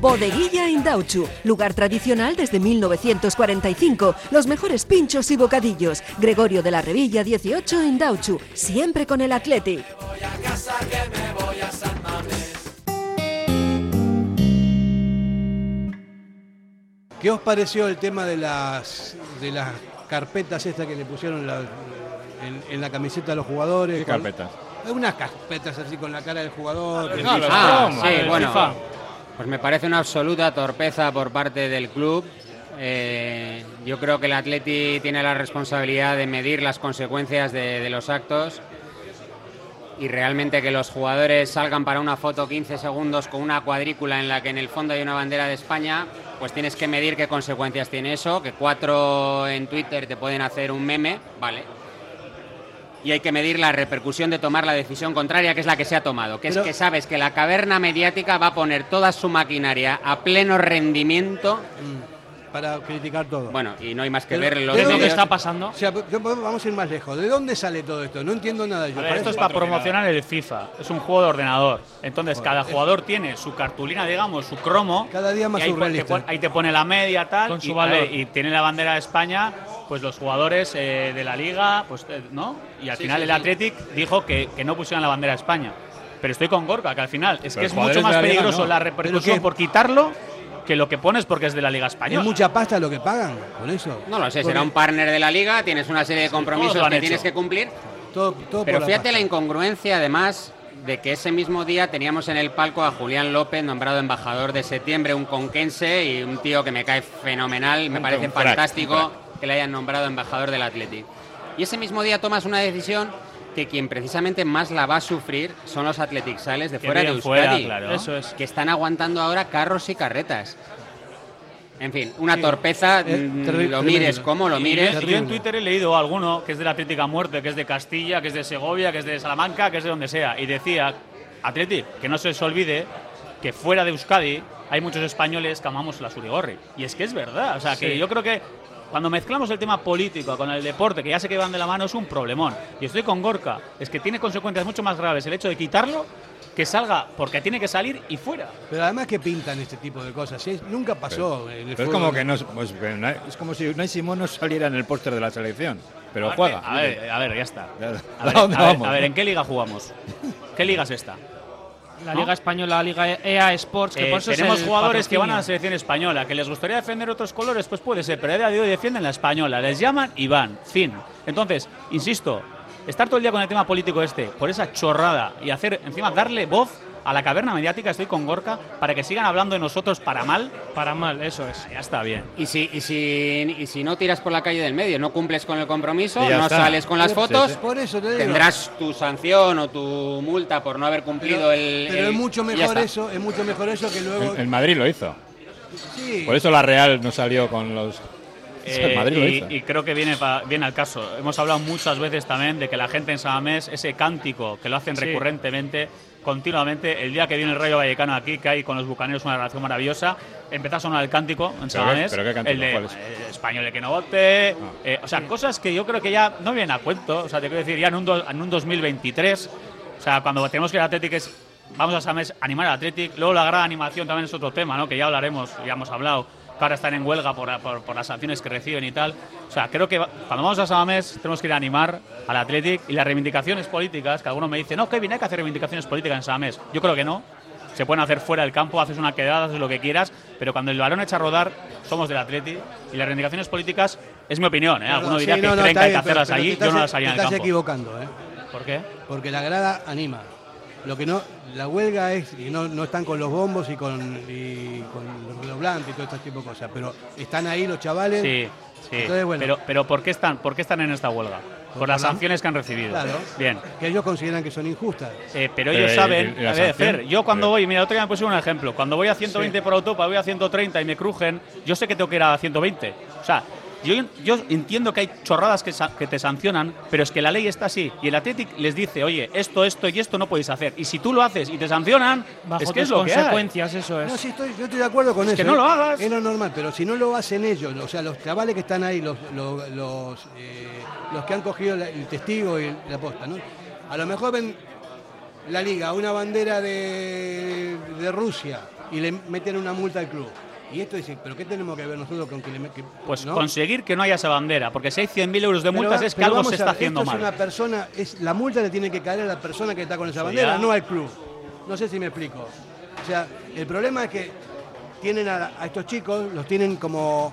S8: Bodeguilla Indauchu, lugar tradicional desde 1945. Los mejores pinchos y bocadillos. Gregorio de la Revilla 18 Indauchu, siempre con el Athletic.
S1: ¿Qué os pareció el tema de las de las carpetas estas que le pusieron la- en, en la camiseta a los jugadores?
S4: ¿Qué
S1: Con-
S4: carpetas?
S1: Unas carpetas así con la cara del jugador. que-
S3: Ah, sí, bueno.
S2: FIFA.
S3: Pues me parece una absoluta torpeza por parte del club. Eh, yo creo que el Atleti tiene la responsabilidad de medir las consecuencias de, de los actos y realmente que los jugadores salgan para una foto 15 segundos con una cuadrícula en la que en el fondo hay una bandera de España, pues tienes que medir qué consecuencias tiene eso, que cuatro en Twitter te pueden hacer un meme, vale. Y hay que medir la repercusión de tomar la decisión contraria, que es la que se ha tomado, que
S1: Pero-
S3: es que sabes que la caverna mediática va a poner toda su maquinaria a pleno rendimiento
S1: para criticar todo.
S3: Bueno, y no hay más que
S1: Pero,
S3: ver los
S1: ¿de dónde
S3: vídeos.
S5: está pasando?
S1: O sea, yo- vamos a ir más lejos. ¿De dónde sale todo esto? No entiendo nada yo.
S2: A ver,
S1: Para
S2: esto es para promocionar el FIFA. Es un juego de ordenador. Entonces, cada jugador tiene su cartulina, digamos, su cromo.
S1: Cada día más
S2: y ahí,
S1: surrealista.
S2: te pon- ahí te pone la media, tal.
S5: Con su
S2: y,
S5: valor.
S2: y tiene la bandera de España, pues los jugadores eh, de la liga, pues, eh, ¿no? Y al
S3: Sí,
S2: final
S3: sí,
S2: el
S3: sí.
S2: Athletic dijo que, que no pusieran la bandera de España. Pero estoy con Gorka, que al final es
S4: Pero
S2: que es
S4: jugadores
S2: mucho más
S4: de la liga
S2: peligroso
S4: no.
S2: la
S1: ¿Pero
S2: repercusión
S1: qué?
S2: por quitarlo que lo que pones porque es de la Liga
S1: Es
S2: Española.
S1: mucha pasta lo que pagan con eso.
S3: No lo sé, será un partner de la liga, tienes una serie de compromisos que
S2: hecho.
S3: tienes que cumplir.
S1: todo, todo
S3: Pero
S1: por
S3: fíjate la
S1: pasta.
S3: incongruencia, además, de que ese mismo día teníamos en el palco a Julián López, nombrado embajador de septiembre, un conquense y un tío que me cae fenomenal. Me
S4: Un
S3: parece fantástico que le hayan nombrado embajador del Athletic. Y ese mismo día tomas una decisión que quien precisamente más la va a sufrir son los Athletic Sales de
S2: Que
S3: fuera de Euskadi,
S2: fuera, claro.
S5: Eso es.
S3: que están aguantando ahora carros y carretas. En fin, una torpeza,
S1: Eh,
S3: mm, lo mires como lo
S2: Y
S3: mires.
S2: yo- yo en Twitter he leído alguno que es de la Atlética Muerte, que es de Castilla, que es de Segovia, que es de Salamanca, que es de donde sea. Y decía, Atlético, que no se os olvide que fuera de Euskadi hay muchos españoles que amamos la Surigorri. Y es que es verdad. O sea, que
S5: Sí.
S2: yo creo que cuando mezclamos el tema político con el deporte, que ya sé que van de la mano, es un problemón. Y estoy con Gorka. Es que tiene consecuencias mucho más graves el hecho de quitarlo que salga porque tiene que salir y fuera.
S1: Pero además que pintan este tipo de cosas. ¿sí? Nunca pasó en el
S4: Pero es como que no, pues, es como si Unai Simón no saliera en el póster de la selección, pero juega.
S2: A ver, a ver, ya está. A ver,
S4: ¿a dónde
S2: a ver,
S4: vamos?
S2: a ver, ¿en qué liga jugamos? ¿Qué liga es esta?
S5: La. Liga Española, la Liga EA Sports, que
S2: Eh,
S5: por eso es
S2: tenemos
S5: el
S2: jugadores que van a la selección española, que les gustaría defender otros colores, pues puede ser, pero a día de hoy defienden la española, les llaman y van, fin. Entonces, insisto, estar todo el día con el tema político este, por esa chorrada y hacer, encima, darle voz a la caverna mediática, estoy con Gorka, para que sigan hablando de nosotros para mal,
S5: Para mal, eso es.
S2: ya está bien.
S3: Y si, y, si, y si no tiras por la calle del medio, no cumples con el compromiso, no
S4: está.
S3: sales con las fotos,
S1: sí. Por eso te
S3: tendrás tu sanción o tu multa por no haber cumplido
S1: pero,
S3: el.
S1: pero
S3: el-
S1: es mucho mejor eso, es mucho mejor eso que luego.
S4: El, el Madrid lo hizo.
S1: sí.
S4: Por eso la Real no salió con los. el
S2: Eh,
S4: Madrid lo
S2: y,
S4: hizo.
S2: y creo que viene, pa- viene al caso. Hemos hablado muchas veces también de que la gente en Samamés, ese cántico que lo hacen
S5: Sí.
S2: recurrentemente, continuamente, el día que viene el Rayo Vallecano aquí, que hay con los bucaneros una relación maravillosa, empieza a sonar el cántico en
S4: ¿Pero qué-
S2: Samamés.
S4: pero qué cántico?
S2: el de
S4: ¿Cuál es?
S2: eh, español que no vote. eh, o sea, cosas que yo creo que ya no vienen a cuento. O sea, te quiero decir, ya en un, do- en un 2023, o sea, cuando tenemos que ir al Athletic es. Vamos a Samamés animar al Athletic. Luego la gran animación también es otro tema, ¿no? Que ya hablaremos, ya hemos hablado que ahora están en huelga por, por- por las sanciones que reciben y tal. O sea, creo que cuando vamos a Samamés tenemos que ir a animar al Athletic y las reivindicaciones políticas, que algunos me dicen, no, Kevin, hay que hacer reivindicaciones políticas en Samamés. Yo creo que no. Se pueden hacer fuera del campo, haces una quedada, haces lo que quieras, pero cuando el balón echa a rodar, somos del Athletic y las reivindicaciones políticas, es mi opinión, ¿eh?
S1: No,
S2: Alguno
S1: sí,
S2: diría que
S1: no,
S2: creen que hay que hacerlas
S1: pero
S2: allí, yo no
S1: estás-
S2: las haría en el
S1: estás
S2: campo.
S1: equivocando, ¿eh?
S2: ¿Por qué?
S1: Porque la grada anima. Lo que no, la huelga es, y no, no están con los bombos y con, y con los redoblantes y todo este tipo de cosas, pero están ahí los chavales.
S2: Sí, sí.
S1: Entonces, bueno.
S2: pero, pero ¿por qué están, por qué están en esta huelga? Por,
S1: Por
S2: las
S1: la-
S2: sanciones que han recibido.
S1: Claro.
S2: Bien.
S1: Que ellos consideran que son injustas.
S2: Eh, pero ellos
S4: ¿y-
S2: saben,
S4: la
S2: a ver? Fer, yo cuando voy, mira, otro día me puse un ejemplo, cuando voy a 120 por autopa, voy a 130 y me crujen, yo sé que tengo que ir a 120. O sea, yo, yo entiendo que hay chorradas que, sa- que te sancionan, pero es que la ley está así. Y el Athletic les dice, oye, esto, esto y esto no podéis hacer. Y si tú lo haces y te sancionan,
S5: Bajo
S2: es que es que hay.
S5: consecuencias, eso es.
S1: No, sí, estoy, yo estoy de acuerdo con
S2: Es
S1: eso.
S2: que no
S1: ¿eh?
S2: lo hagas.
S1: Es lo normal, pero si no lo hacen ellos, o sea, los chavales que están ahí, los, los, los, eh, los que han cogido el testigo y la posta, ¿no? A lo mejor ven la liga, una bandera de, de Rusia y le meten una multa al club. Y esto dice, ¿pero qué tenemos que ver nosotros con que le me- que-
S2: Pues
S1: ¿no?
S2: conseguir que no haya esa bandera, porque si hay 100.000 euros de multas es que algo se está haciendo
S1: esto
S2: mal.
S1: Es una persona, es, la multa le tiene que caer a la persona que está con esa bandera, no al club. No sé si me explico. O sea, el problema es que tienen a, a estos chicos, los tienen como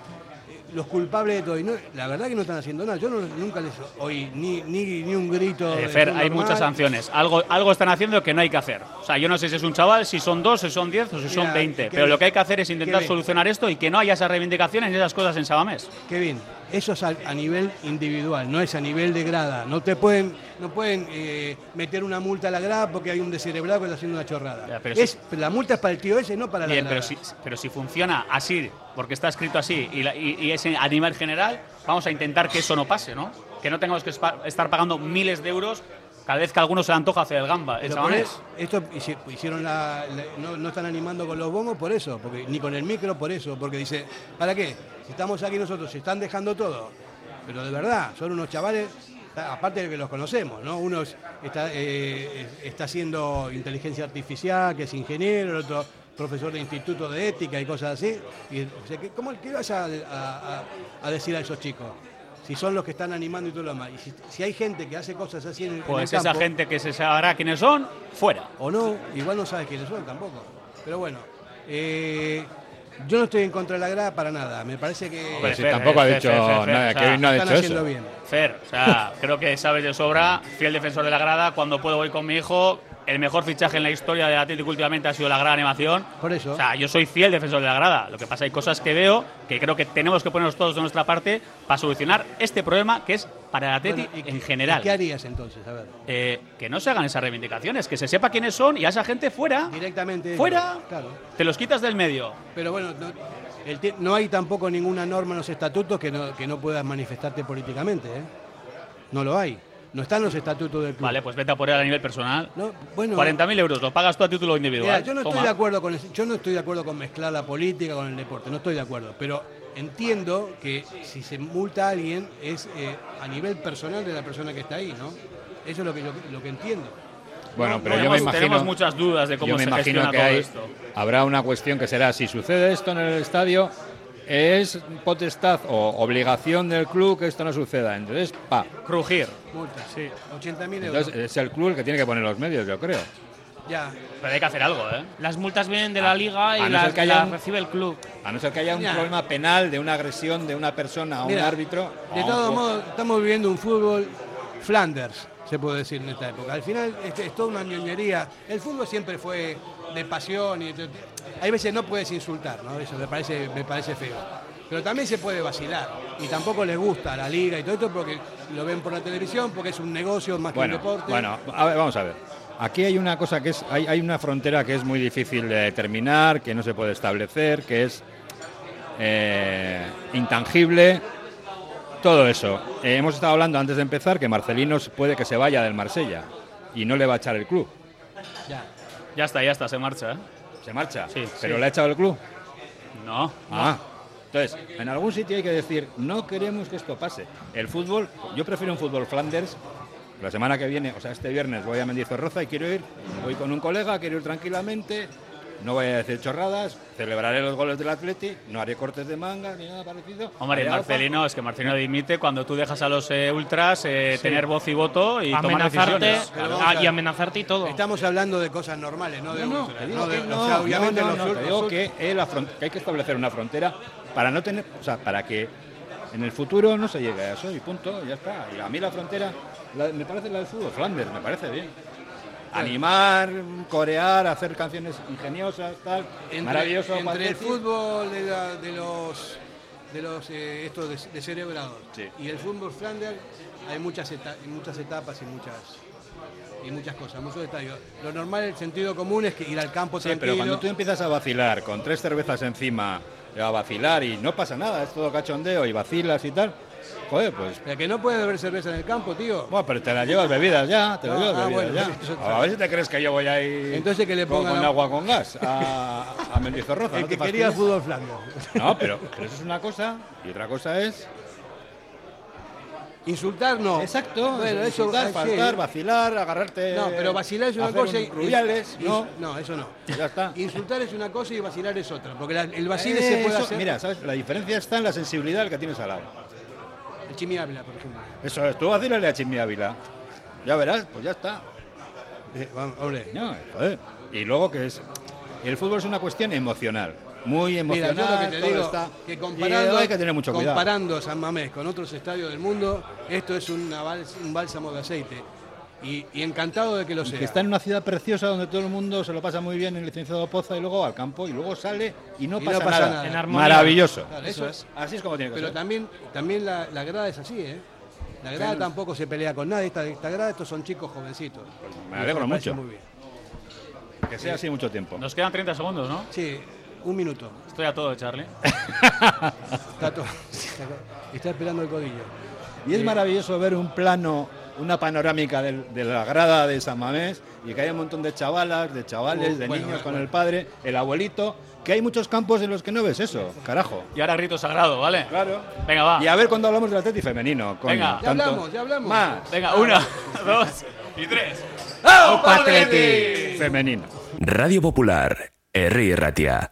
S1: los culpables de todo. Y no- la verdad que no están haciendo nada. Yo no- nunca les oí ni, ni, ni un grito.
S2: Eh, Fer, hay
S1: normal.
S2: muchas sanciones. Algo, algo están haciendo que no hay que hacer. O sea, yo no sé si es un chaval, si son dos, si son diez o si son veinte.
S1: qué
S2: Pero
S1: bien.
S2: lo que hay que hacer es intentar
S1: Qué bien.
S2: solucionar esto y que no haya esas reivindicaciones ni esas cosas en Sabamés.
S1: Kevin, eso es a, a nivel individual, no es a nivel de grada. No te pueden, no pueden eh, meter una multa a la grada porque hay un descerebrado que está haciendo una chorrada.
S2: Ya, pero
S1: es, la multa es para el tío ese, no para
S2: Bien,
S1: la
S2: pero
S1: grada.
S2: si, pero si funciona así, porque está escrito así y, la- y- y es a nivel general, vamos a intentar que eso no pase, ¿no? Que no tengamos que estar pagando miles de euros Cada vez que a alguno se le antoja hacer el gamba, el
S1: eso- esto hici- hicieron la, la- no, no están animando con los bombos por eso, porque ni con el micro por eso, porque dice, ¿para qué? Si estamos aquí nosotros, se están dejando todo. Pero de verdad, son unos chavales, aparte de que los conocemos, ¿no? Uno es- está, eh, está haciendo inteligencia artificial, que es ingeniero, el otro profesor de instituto de ética y cosas así. Y, o sea, que- ¿Cómo qué vas a, a- a- a decir a esos chicos? Si son los que están animando y todo lo demás. Y si, si hay gente que hace cosas así en, el- en
S2: Pues
S1: el
S2: esa
S1: campo,
S2: gente que se sabrá quiénes son, fuera.
S1: o no, igual no sabes quiénes son tampoco. Pero bueno, eh, yo no estoy en contra de la grada para nada. Me parece que.
S2: Hombre,
S4: si
S2: Fer,
S4: tampoco ha dicho
S2: Fer, Fer, Fer,
S4: nada,
S2: o sea,
S4: Kevin no ha
S1: están
S4: dicho
S1: haciendo
S4: eso.
S1: bien.
S2: Fer, o sea, creo que sabes de sobra, fiel defensor de la grada, cuando puedo voy con mi hijo, el mejor fichaje en la historia del Atlético últimamente ha sido la grada animación.
S1: Por eso.
S2: O sea, yo soy fiel defensor de la grada. Lo que pasa hay cosas que veo que creo que tenemos que ponernos todos de nuestra parte para solucionar este problema que es para el Atleti
S1: Bueno, ¿y-
S2: en general.
S1: ¿y ¿Qué harías entonces? A ver.
S2: Eh, que no se hagan esas reivindicaciones, que se sepa quiénes son y a esa gente fuera.
S1: Directamente.
S2: Fuera.
S1: Claro.
S2: Te los quitas del medio.
S1: Pero bueno, no, el ti- no hay tampoco ninguna norma en los estatutos que no, que no puedas manifestarte políticamente. ¿eh? No lo hay. No están los estatutos del club.
S2: Vale, pues vete a por él a nivel personal.
S1: No, bueno,
S2: 40.000 euros, lo pagas tú a título individual.
S1: Mira, yo no estoy de acuerdo con yo no estoy de acuerdo con mezclar la política con el deporte, no estoy de acuerdo, pero entiendo que si se multa a alguien es eh, a nivel personal de la persona que está ahí, ¿no? Eso es lo que yo lo que entiendo.
S4: Bueno,
S1: No,
S4: pero
S1: no,
S4: yo me
S2: tenemos,
S4: imagino.
S2: tenemos muchas dudas de cómo
S4: yo me
S2: se
S4: imagino
S2: gestiona
S4: que
S2: todo
S4: hay,
S2: esto.
S4: habrá una cuestión que será si sucede esto en el estadio es potestad o obligación del club que esto no suceda. Entonces, pa.
S2: Crujir.
S1: Multa, sí, 80.000 euros.
S4: Entonces es el club el que tiene que poner los medios, yo creo.
S1: ya.
S2: Pero hay que hacer algo, ¿eh?
S5: Las multas vienen de la liga y
S4: no
S5: las,
S4: que haya
S5: las
S4: un-
S5: recibe el club.
S4: A no ser que haya un problema penal de una agresión de una persona a un
S1: Mira,
S4: árbitro.
S1: De
S4: a un
S1: todos modos, estamos viviendo un fútbol Flanders, se puede decir en esta época. Al final es, es toda una ñoñería. El fútbol siempre fue de pasión y hay veces no puedes insultar, ¿no? Eso me parece, me parece feo. Pero también se puede vacilar y tampoco les gusta la liga y todo esto porque lo ven por la televisión, porque es un negocio más que
S4: Bueno,
S1: un deporte.
S4: bueno, a ver, vamos a ver. Aquí hay una cosa que es, hay, hay una frontera que es muy difícil de determinar, que no se puede establecer, que es eh, intangible. Todo eso. Eh, hemos estado hablando antes de empezar que Marcelino puede que se vaya del Marsella y no le va a echar el club.
S1: Ya.
S2: Ya está, ya está, se marcha, ¿eh?
S4: Se marcha.
S2: Sí,
S4: pero
S2: sí.
S4: le ha echado el club.
S2: No.
S4: Ah. Entonces, en algún sitio hay que decir, no queremos que esto pase. El fútbol, yo prefiero un fútbol Flanders. La semana que viene, o sea, este viernes voy a Mendizorroza y quiero ir, voy con un colega, quiero ir tranquilamente, no voy a decir chorradas, celebraré los goles del Atleti, no haré cortes de manga ni nada parecido.
S2: Hombre, Marcelino, es que Marcelino dimite cuando tú dejas a los eh, ultras eh,
S1: Sí.
S2: tener voz y voto y tomar
S5: Amenazarte
S2: decisiones.
S1: Pero
S5: ah,
S1: a-
S5: y amenazarte y todo.
S1: Estamos hablando de cosas normales, no de
S4: No,
S1: obviamente
S4: digo que hay que establecer una frontera para no tener, o sea, para que en el futuro no se llegue a eso y punto, ya está. Y a mí la frontera, la- me parece la del fútbol Flanders, me parece bien. Animar, corear, hacer canciones ingeniosas, tal,
S1: entre,
S4: maravilloso.
S1: entre el fútbol de, la- de los de los eh, estos de, de cerebrados
S4: Sí.
S1: y el fútbol Flanders hay muchas eta- muchas etapas y muchas y muchas cosas, muchos estadios. Lo normal, el sentido común es que ir al campo
S4: Sí,
S1: tranquilo.
S4: pero cuando tú empiezas a vacilar con tres cervezas encima, a vacilar y no pasa nada, es todo cachondeo y vacilas y tal, joder, pues
S1: Pero que no puede beber cerveza en el campo, tío.
S4: Bueno, pero te la llevas bebidas ya, te la
S1: Ah,
S4: llevas
S1: ah,
S4: bebidas
S1: bueno,
S4: ya.
S1: eso está
S4: A ver si te crees que yo voy a ir
S1: Entonces que le pongan
S4: con
S1: la-
S4: agua con gas a, a Mendizorroza.
S1: el
S4: ¿no
S1: que quería el
S4: fastidies?
S1: fútbol Flanders.
S4: No, pero, pero eso es una cosa y otra cosa es...
S1: Insultar no.
S4: Exacto,
S1: Bueno, eso
S4: insultar,
S1: ah, sí.
S4: faltar, vacilar, agarrarte...
S1: No, pero vacilar es una cosa
S4: un
S1: y
S4: Rubiales, no,
S1: no, eso no.
S4: ya está.
S1: Insultar es una cosa y vacilar es otra, porque la- el vacile se puede
S4: Eso,
S1: hacer.
S4: Mira, ¿sabes? La diferencia está en la sensibilidad del que tienes al lado.
S1: Chimi Ávila, por ejemplo.
S4: Eso es, tú vacílale a Chimi Ávila. Ya verás, pues ya está.
S1: Eh, vamos, hombre.
S4: No, joder. Y luego que es... El fútbol es una cuestión emocional. Muy
S1: Mira,
S4: emocional.
S1: yo lo que te
S4: todo
S1: digo,
S4: está-
S1: que
S4: y
S1: comparando,
S4: hay que tener mucho cuidado.
S1: comparando San Mamés con otros estadios del mundo, esto es un bálsamo de aceite. Y, y encantado de que lo
S4: Y
S1: sea.
S4: que está en una ciudad preciosa donde todo el mundo se lo pasa muy bien en el licenciado Poza y luego al campo y luego sale y no,
S1: Y no
S4: pasa, nada.
S1: nada.
S5: En armonía.
S4: Maravilloso.
S1: Claro,
S5: Eso
S1: eso
S5: es.
S4: Así es como tiene que
S1: Pero
S4: ser.
S1: también, también la, la grada es así, ¿eh? La grada
S4: Pero-
S1: tampoco se pelea con nadie. Esta, esta grada, estos son chicos jovencitos.
S4: me
S1: Y
S4: alegro mucho.
S1: Muy bien.
S4: Que sea así mucho tiempo.
S2: Nos quedan 30 segundos, ¿no?
S1: Sí, un minuto.
S2: Estoy a todo, Charlie.
S1: Está, todo- está esperando el codillo.
S4: Y es maravilloso ver un plano una panorámica de, la grada de San Mamés y que hay un montón de chavalas, de chavales,
S1: Uh,
S4: de
S1: bueno,
S4: niños
S1: bueno,
S4: con
S1: bueno.
S4: el padre, el abuelito, que hay muchos campos en los que no ves eso, carajo.
S2: Y ahora rito sagrado, ¿vale?
S4: Claro.
S2: Venga, va.
S4: Y a ver cuando hablamos del Atleti femenino.
S2: Venga.
S1: Ya hablamos, ya hablamos.
S4: Más.
S2: Venga, una, dos y tres.
S4: ¡Opa, Atleti! Femenino.
S6: Radio Popular, Herri Ratia.